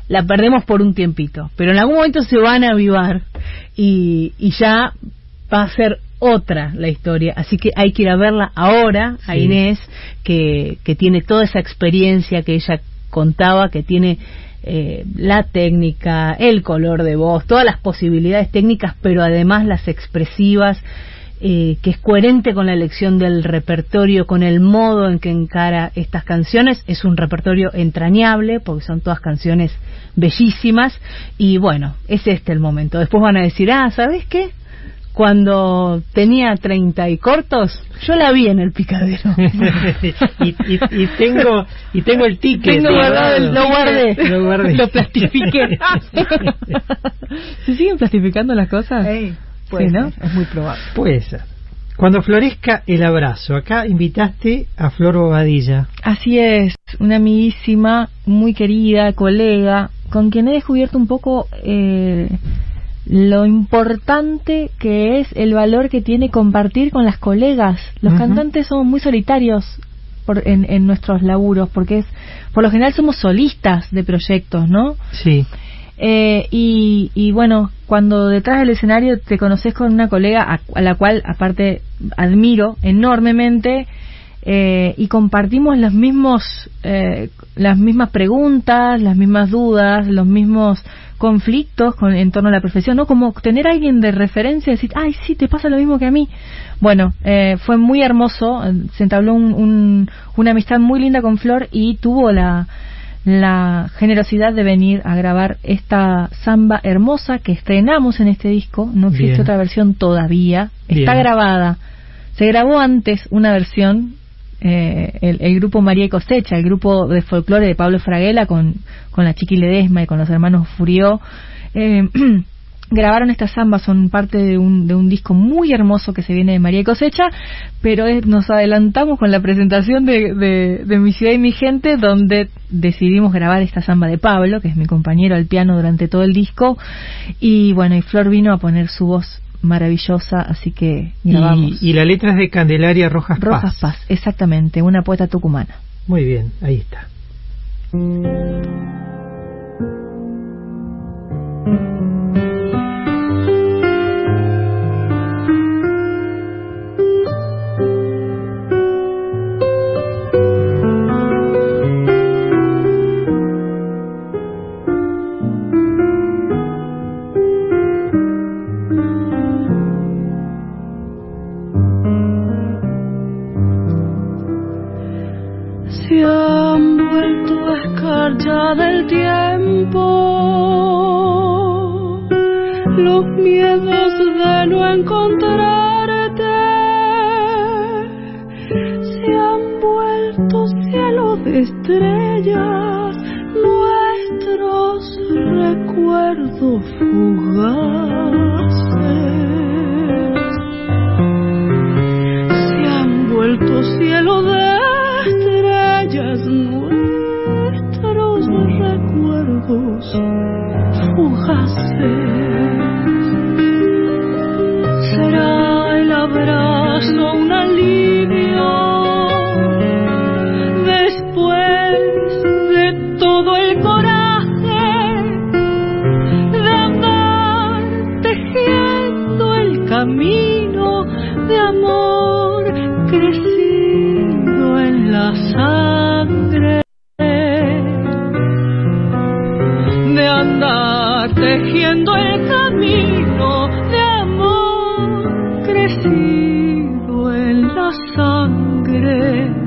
la perdemos por un tiempito, pero en algún momento se van a avivar y, y ya va a ser otra la historia, así que hay que ir a verla ahora a Sí. Inés, que, que tiene toda esa experiencia que ella contaba, que tiene eh, la técnica, el color de voz, todas las posibilidades técnicas, pero además las expresivas. eh, que es coherente con la elección del repertorio, con el modo en que encara estas canciones. Es un repertorio entrañable, porque son todas canciones bellísimas. Y bueno, es este el momento. Después van a decir, ah, ¿sabes qué? Cuando tenía 30 y cortos, yo la vi en el picadero. y, y, y, tengo y tengo el ticket. Tengo guardado, el- lo guardé. Lo guardé. Lo plastifiqué. ¿Se siguen plastificando las cosas? Puede sí, ¿no? ser, es muy probable. Puede ser. Cuando florezca el abrazo, acá invitaste a Flor Bobadilla. Así es, una amiguísima, muy querida, colega, con quien he descubierto un poco eh, lo importante que es el valor que tiene compartir con las colegas. Los cantantes somos muy solitarios por- en, en nuestros laburos, porque es, por lo general somos solistas de proyectos, ¿no? Sí. Eh, y, y bueno, cuando detrás del escenario te conoces con una colega a, a la cual aparte admiro enormemente eh, y compartimos los mismos, eh, las mismas preguntas, las mismas dudas, los mismos conflictos con, en torno a la profesión, ¿no? Como tener a alguien de referencia y decir, ay, sí, te pasa lo mismo que a mí. Bueno, eh, fue muy hermoso, eh, se entabló un- un- una amistad muy linda con Flor y tuvo la, la generosidad de venir a grabar esta samba hermosa que estrenamos en este disco. No existe Bien. otra versión todavía. Está Bien. grabada. Se grabó antes una versión, eh, el, grupo María y Cosecha, el grupo de folclore de Pablo Fraguela con, con la Chiqui Ledesma y con los hermanos Furió. Eh, grabaron estas zambas, son parte de un, de un disco muy hermoso que se viene de María y Cosecha, pero nos adelantamos con la presentación de, de, de Mi Ciudad y Mi Gente, donde decidimos grabar esta samba de Pablo, que es mi compañero al piano durante todo el disco, y bueno, y Flor vino a poner su voz maravillosa, así que grabamos. Y, y la letra es de Candelaria Rojas, Rojas Paz, exactamente, una poeta tucumana. Muy bien, ahí está. Se han vuelto escarcha del tiempo. Los miedos de no encontrarte se han vuelto cielo de estrellas. Nuestros recuerdos fugaces recuerdos fugaces. Será el abrazo tejiendo el camino de amor crecido en la sangre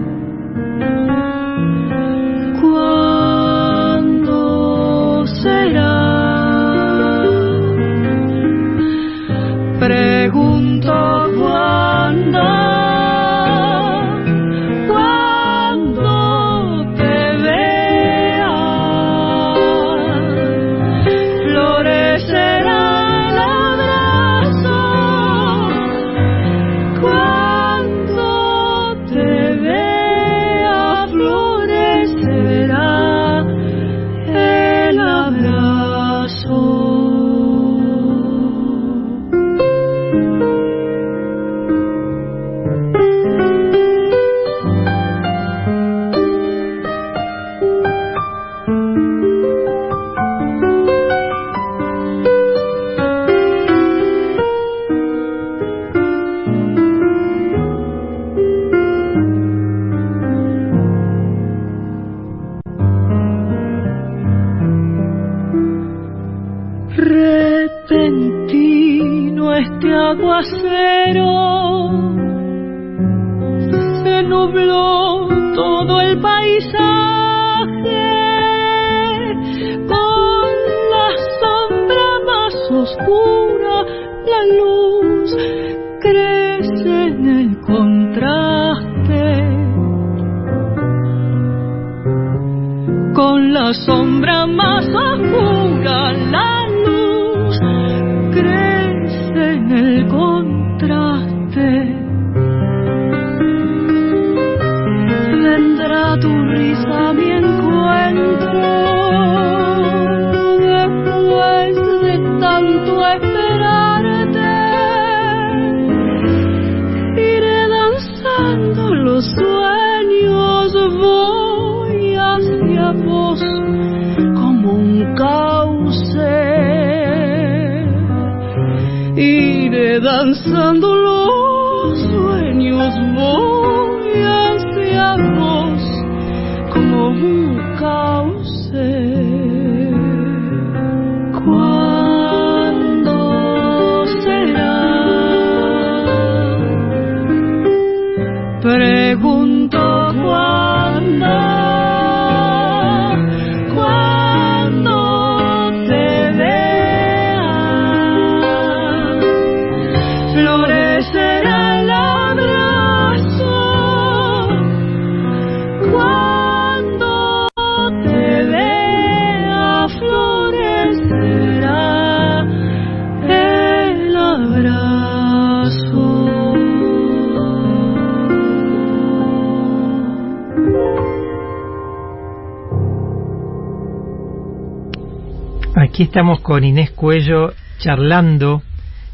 Aquí estamos con Inés Cuello charlando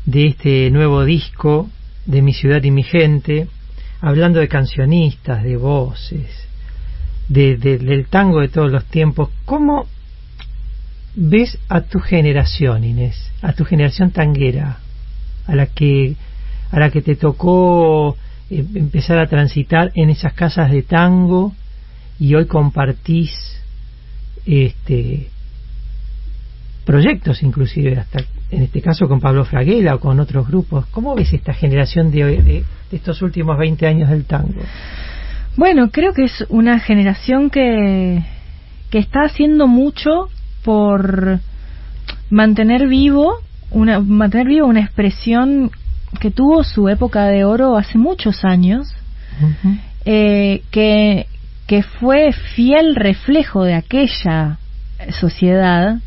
de este nuevo disco de Mi Ciudad y Mi Gente, hablando de cancionistas, de voces, de, de- del tango de todos los tiempos. ¿Cómo ves a tu generación, Inés? A tu generación tanguera, a la que, a la que te tocó eh, empezar a transitar en esas casas de tango y hoy compartís este proyectos inclusive hasta en este caso con Pablo Fraguela o con otros grupos. ¿Cómo ves esta generación de, de- de estos últimos 20 años del tango? Bueno, creo que es una generación que, que está haciendo mucho por mantener vivo una mantener viva una expresión que tuvo su época de oro hace muchos años, eh, que, que fue fiel reflejo de aquella sociedad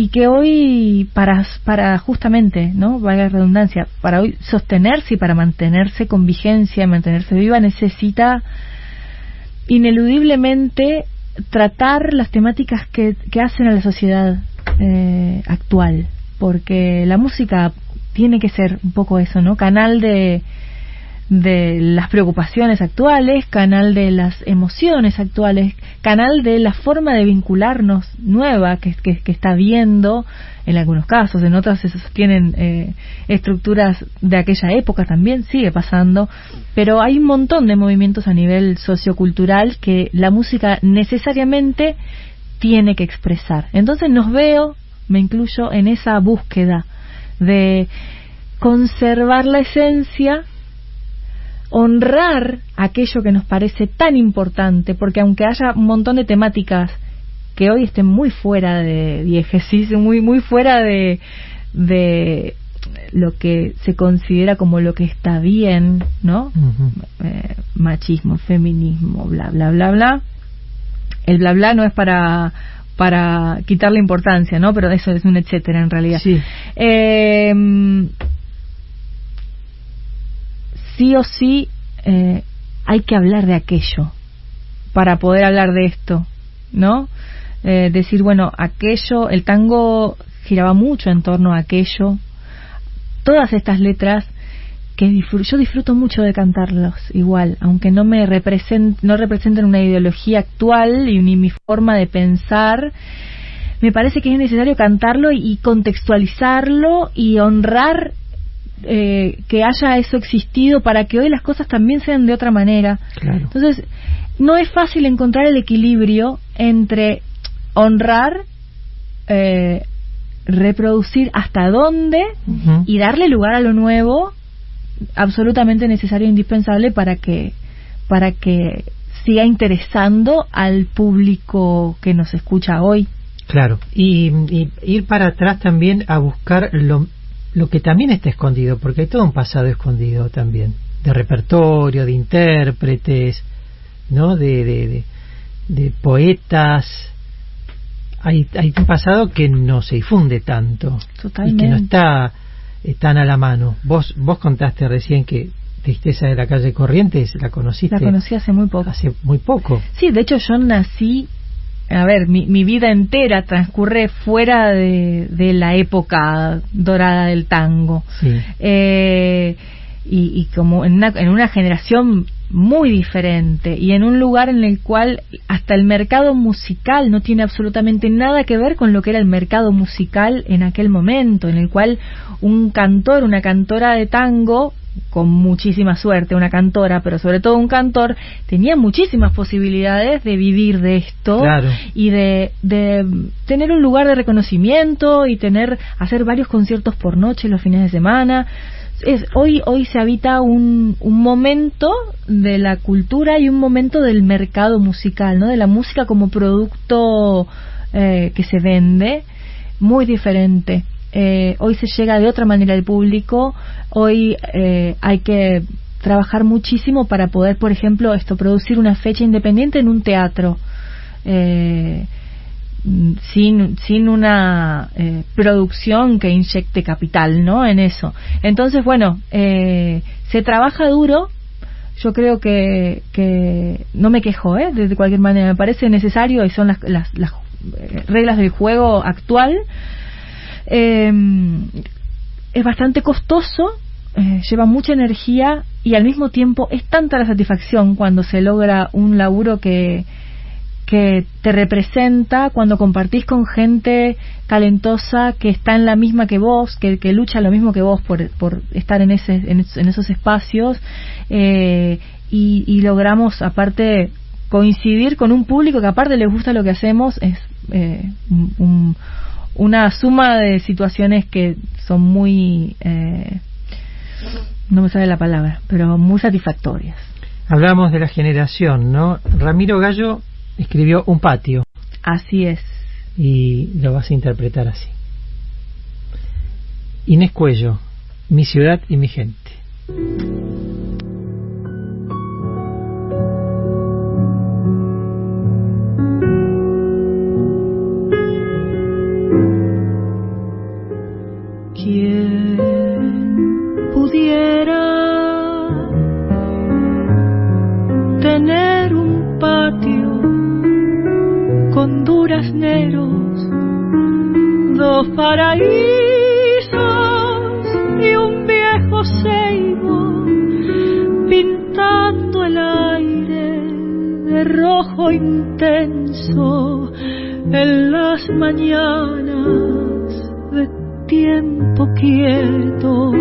y que hoy para, para justamente, ¿no? Valga la redundancia, para hoy sostenerse y para mantenerse con vigencia, mantenerse viva, necesita ineludiblemente tratar las temáticas que, que hacen a la sociedad eh, actual, porque la música tiene que ser un poco eso, ¿no? Canal de, de las preocupaciones actuales, canal de las emociones actuales, canal de la forma de vincularnos nueva que, que, que está viendo en algunos casos, en otros se sostienen eh, estructuras de aquella época también, sigue pasando, pero hay un montón de movimientos a nivel sociocultural que la música necesariamente tiene que expresar. Entonces nos veo, me incluyo en esa búsqueda de conservar la esencia honrar aquello que nos parece tan importante, porque aunque haya un montón de temáticas que hoy estén muy fuera de diégesis, muy, muy fuera de, de lo que se considera como lo que está bien, ¿no? Uh -huh. eh, machismo, feminismo, bla, bla, bla, bla. El bla, bla no es para para quitarle importancia, ¿no? Pero eso es un etcétera en realidad. Sí. Eh, sí o sí eh, hay que hablar de aquello para poder hablar de esto, ¿no? Eh, decir, bueno, aquello, el tango giraba mucho en torno a aquello. Todas estas letras que yo disfruto mucho de cantarlos igual, aunque no me represent no representen una ideología actual y ni mi forma de pensar, me parece que es necesario cantarlo y contextualizarlo y honrar eh, que haya eso existido para que hoy las cosas también sean de otra manera. Claro. Entonces, no es fácil encontrar el equilibrio entre honrar, eh, reproducir hasta dónde Uh -huh. y darle lugar a lo nuevo absolutamente necesario e indispensable para que para que siga interesando al público que nos escucha hoy. Claro, y, y ir para atrás también a buscar lo, lo que también está escondido, porque hay todo un pasado escondido también, de repertorio, de intérpretes, ¿no? De, de, de, poetas. Hay, hay un pasado que no se difunde tanto y que no está eh, tan a la mano. Vos, vos contaste recién que Tristeza de la calle Corrientes, ¿la conociste? La conocí hace muy poco. Hace muy poco. Sí, de hecho yo nací a ver, mi, mi, vida entera transcurre fuera de, de, la época dorada del tango. Eh, y, y, como en una, en una generación muy diferente y en un lugar en el cual hasta el mercado musical no tiene absolutamente nada que ver con lo que era el mercado musical en aquel momento, en el cual un cantor, una cantora de tango con muchísima suerte, una cantora, pero sobre todo un cantor, tenía muchísimas posibilidades de vivir de esto y de, de, tener un lugar de reconocimiento y tener, hacer varios conciertos por noche los fines de semana. Es, hoy, hoy se habita un, un momento de la cultura y un momento del mercado musical, ¿no? de la música como producto eh, que se vende, muy diferente. Eh, hoy se llega de otra manera al público, hoy eh, hay que trabajar muchísimo para poder, por ejemplo, esto producir una fecha independiente en un teatro. Eh, sin, sin una producción que inyecte capital ¿no? en eso. Entonces, bueno, se trabaja duro, yo creo que, que no me quejo, ¿eh? de cualquier manera, me parece necesario y son las, las, las reglas del juego actual eh, es bastante costoso, eh, lleva mucha energía y al mismo tiempo es tanta la satisfacción cuando se logra un laburo que, que te representa cuando compartís con gente talentosa que está en la misma que vos, que, que lucha lo mismo que vos por, por estar en, ese, en, esos espacios eh, y, y, logramos aparte coincidir con un público que aparte le gusta lo que hacemos, es eh, un, una suma de situaciones que son muy, eh, no me sale la palabra, pero muy satisfactorias. Hablamos de la generación, ¿no? Ramiro Gallo escribió Un patio. Así es. Y lo vas a interpretar así. Inés Cuello, Mi ciudad y mi gente. Paraísos y un viejo ceibo pintando el aire de rojo intenso en las mañanas de tiempo quieto.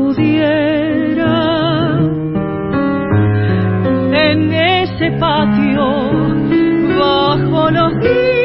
Pudiera en ese patio de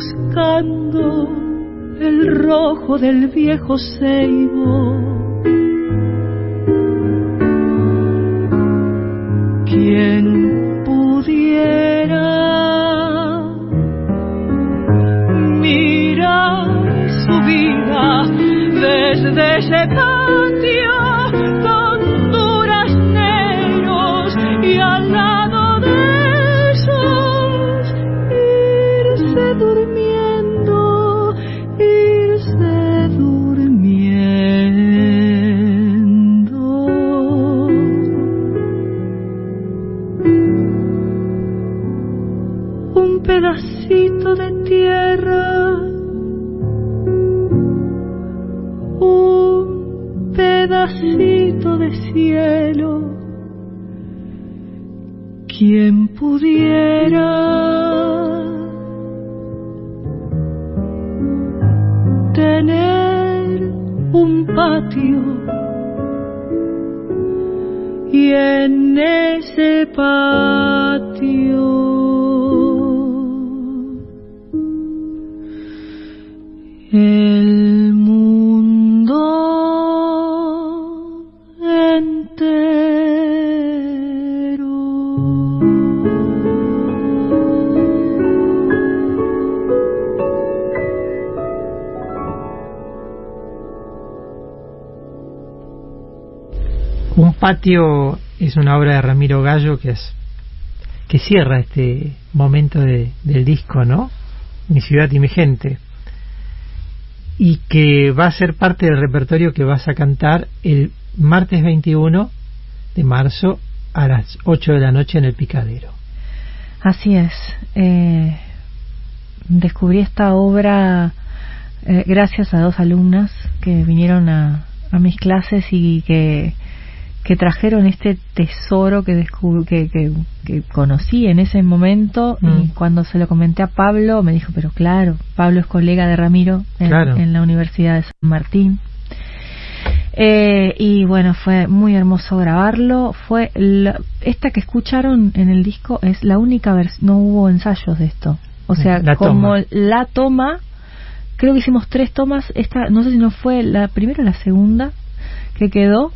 buscando el rojo del viejo ceibo. Quien pudiera mirar su vida desde ese ese patio el mundo entero. Un patio es una obra de Ramiro Gallo que es que cierra este momento de- del disco, ¿no? Mi ciudad y mi gente. Y que va a ser parte del repertorio que vas a cantar el martes 21 de marzo a las 8 de la noche en el Picadero. Así es. Eh, descubrí esta obra eh, gracias a dos alumnas que vinieron a, a mis clases y que, que trajeron este tesoro que, descub- que, que, que conocí en ese momento y Mm. cuando se lo comenté a Pablo me dijo, pero claro, Pablo es colega de Ramiro en, Claro. en la Universidad de San Martín. Eh, y bueno, fue muy hermoso grabarlo. Fue la- esta que escucharon en el disco es la única versión, no hubo ensayos de esto. O sea, La como toma. la toma, creo que hicimos tres tomas. Esta, no sé si no fue la primera o la segunda que quedó.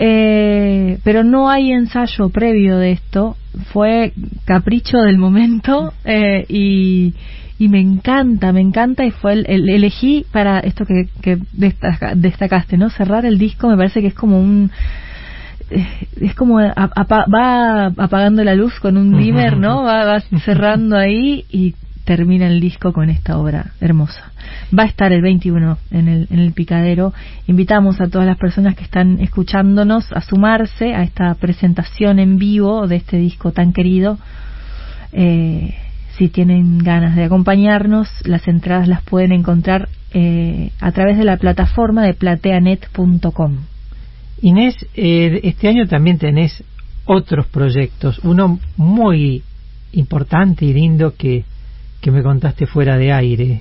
Eh, pero no hay ensayo previo de esto. Fue capricho del momento eh, y, y me encanta, me encanta y fue el, el- elegí para esto que, que destaca- destacaste, ¿no? Cerrar el disco me parece que es como un eh, es como a- va apagando la luz con un dimmer, ¿no? Va, va cerrando ahí y termina el disco con esta obra hermosa. Va a estar el 21 en el, en el Picadero. Invitamos a todas las personas que están escuchándonos a sumarse a esta presentación en vivo de este disco tan querido. Eh, si tienen ganas de acompañarnos, las entradas las pueden encontrar eh, a través de la plataforma de plateanet.com. Inés, eh, este año también tenés otros proyectos, uno muy importante y lindo que, que me contaste fuera de aire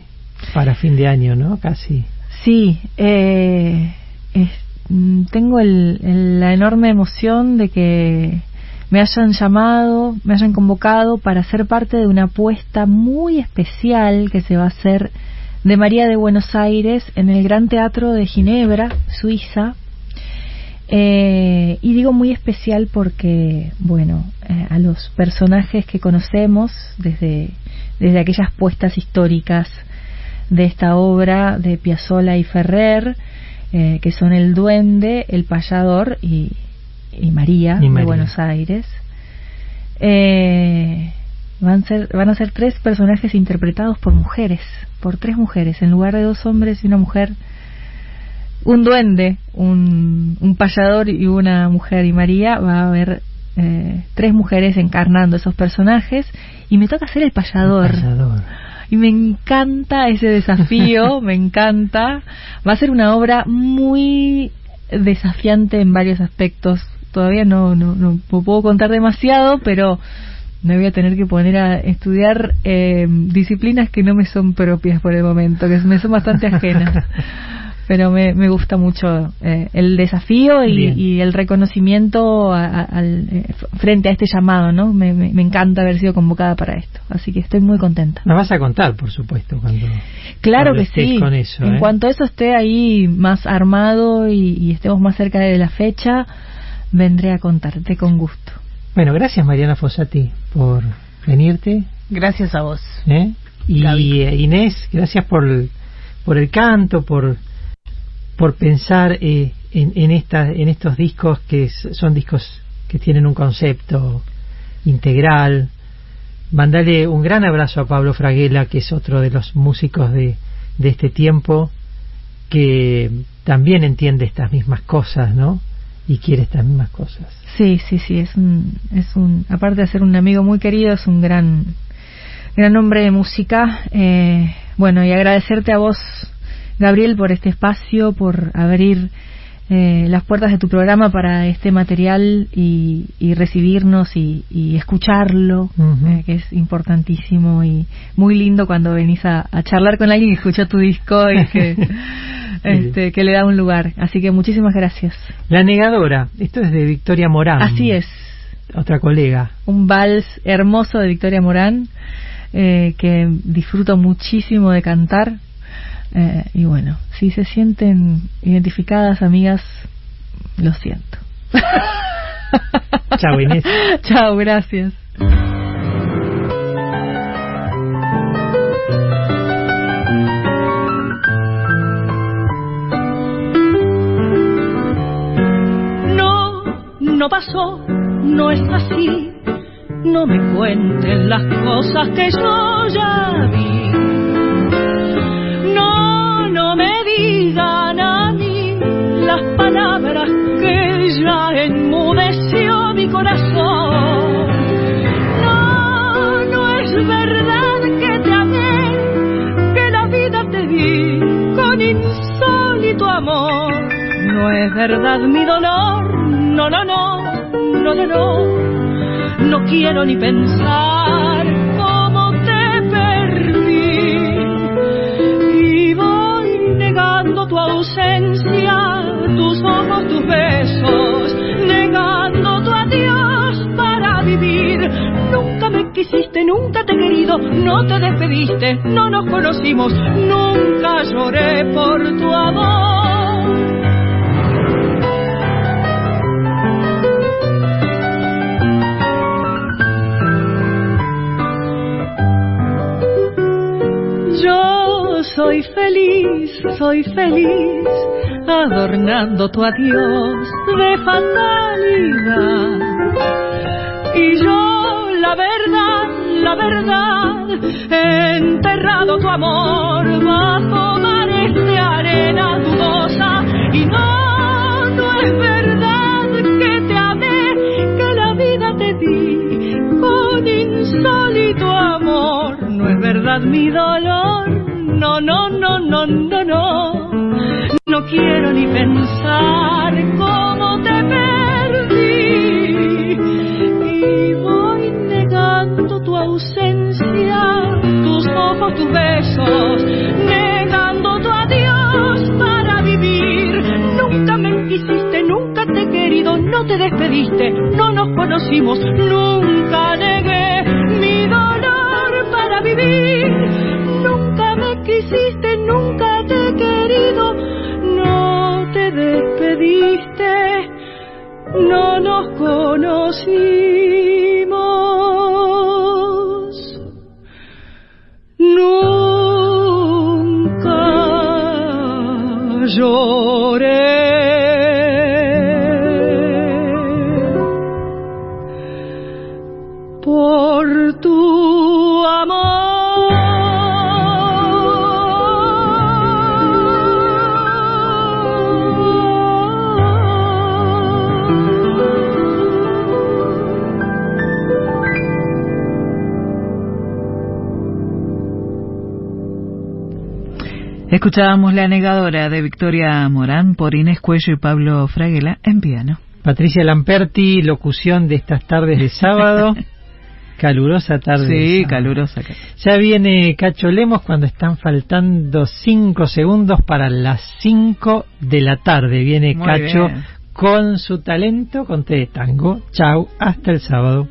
para fin de año, ¿no? Casi. Sí, eh, mm, tengo el- la enorme emoción de que me hayan llamado, me hayan convocado para ser parte de una apuesta muy especial que se va a hacer de María de Buenos Aires en el Gran Teatro de Ginebra, Suiza. Eh, y digo muy especial porque, bueno, eh, a los personajes que conocemos desde, desde aquellas puestas históricas de esta obra de Piazzolla y Ferrer, eh, que son el duende, el payador y, y María Y de. Buenos Aires. Eh, van, ser, van a ser tres personajes interpretados por mujeres, por tres mujeres, en lugar de dos hombres y una mujer. Un duende, un, un payador y una mujer y María va a haber eh, tres mujeres encarnando esos personajes y me toca ser el payador. Payador. y me encanta ese desafío, me encanta. Va a ser una obra muy desafiante en varios aspectos. Todavía no, no, no puedo contar demasiado, pero me voy a tener que poner a estudiar eh, disciplinas que no me son propias por el momento, que me son bastante ajenas. Pero me, me gusta mucho eh, el desafío y, y, el reconocimiento al, eh, frente a este llamado, ¿no? Me, me, me, encanta haber sido convocada para esto, así que estoy muy contenta. Me vas a contar, por supuesto, cuando. Claro que sí. Con eso, en cuanto eso esté ahí más armado y, y estemos más cerca de la fecha, vendré a contarte con gusto. Bueno, gracias Mariana Fossati por venirte. Gracias a vos. ¿Eh? Y eh, Inés, gracias por el, por el canto, por, por pensar eh, en, en, esta, en estos discos que son discos que tienen un concepto integral. Mandale un gran abrazo a Pablo Fraguela, que es otro de los músicos de, de este tiempo, que también entiende estas mismas cosas, ¿no? Y quiere estas mismas cosas. Sí, sí, sí, es un, es un, aparte de ser un amigo muy querido, es un gran, gran hombre de música. Eh, bueno, y agradecerte a vos, Gabriel, por este espacio, por abrir eh, las puertas de tu programa para este material y, y recibirnos y, y escucharlo, uh -huh. eh, que es importantísimo y muy lindo cuando venís a, a charlar con alguien que escuchó tu disco y que este, que le da un lugar. Así que muchísimas gracias. La Negadora, esto es de Victoria Morán. Así es. Otra colega. Un vals hermoso de Victoria Morán eh, que disfruto muchísimo de cantar. Eh, y bueno, si se sienten identificadas, amigas, lo siento. Chao, Inés. Chao, gracias. no pasó, no es así. No me cuenten las cosas que yo ya vi. Me digan a mí las palabras que ya enmudeció mi corazón. No, no es verdad que te amé, que la vida te di con insólito amor. No es verdad mi dolor no, no, no, no, no, no, no quiero ni pensar negando tu ausencia, tus ojos, tus besos, negando tu adiós para vivir. Nunca me quisiste, nunca te he querido, no te despediste, no nos conocimos, nunca lloré por tu amor. Soy feliz, adornando tu adiós de fatalidad. Y yo, la verdad, la verdad, enterrado tu amor bajo mares de arena dudosa. Y no, no es verdad que te amé, que la vida te di con insólito amor. No es verdad mi dolor no, no, no, no, no, no. No quiero ni pensar cómo te perdí. Y voy negando tu ausencia, tus ojos, tus besos, negando tu adiós para vivir. Nunca me quisiste, nunca te he querido, no te despediste, no nos conocimos, nunca no nos conocimos. Escuchábamos La Negadora de Victoria Morán por Inés Cuello y Pablo Fraguela en piano. Patricia Lamperti, locución de estas tardes de sábado. Calurosa tarde. Sí, calurosa. Ya viene Cacho Lemos cuando están faltando cinco segundos para las cinco de la tarde. Viene Muy Cacho bien. con su talento con té de tango. Chau, hasta el sábado.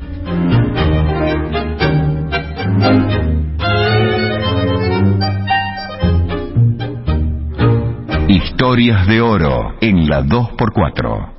Historias de oro en la 2x4.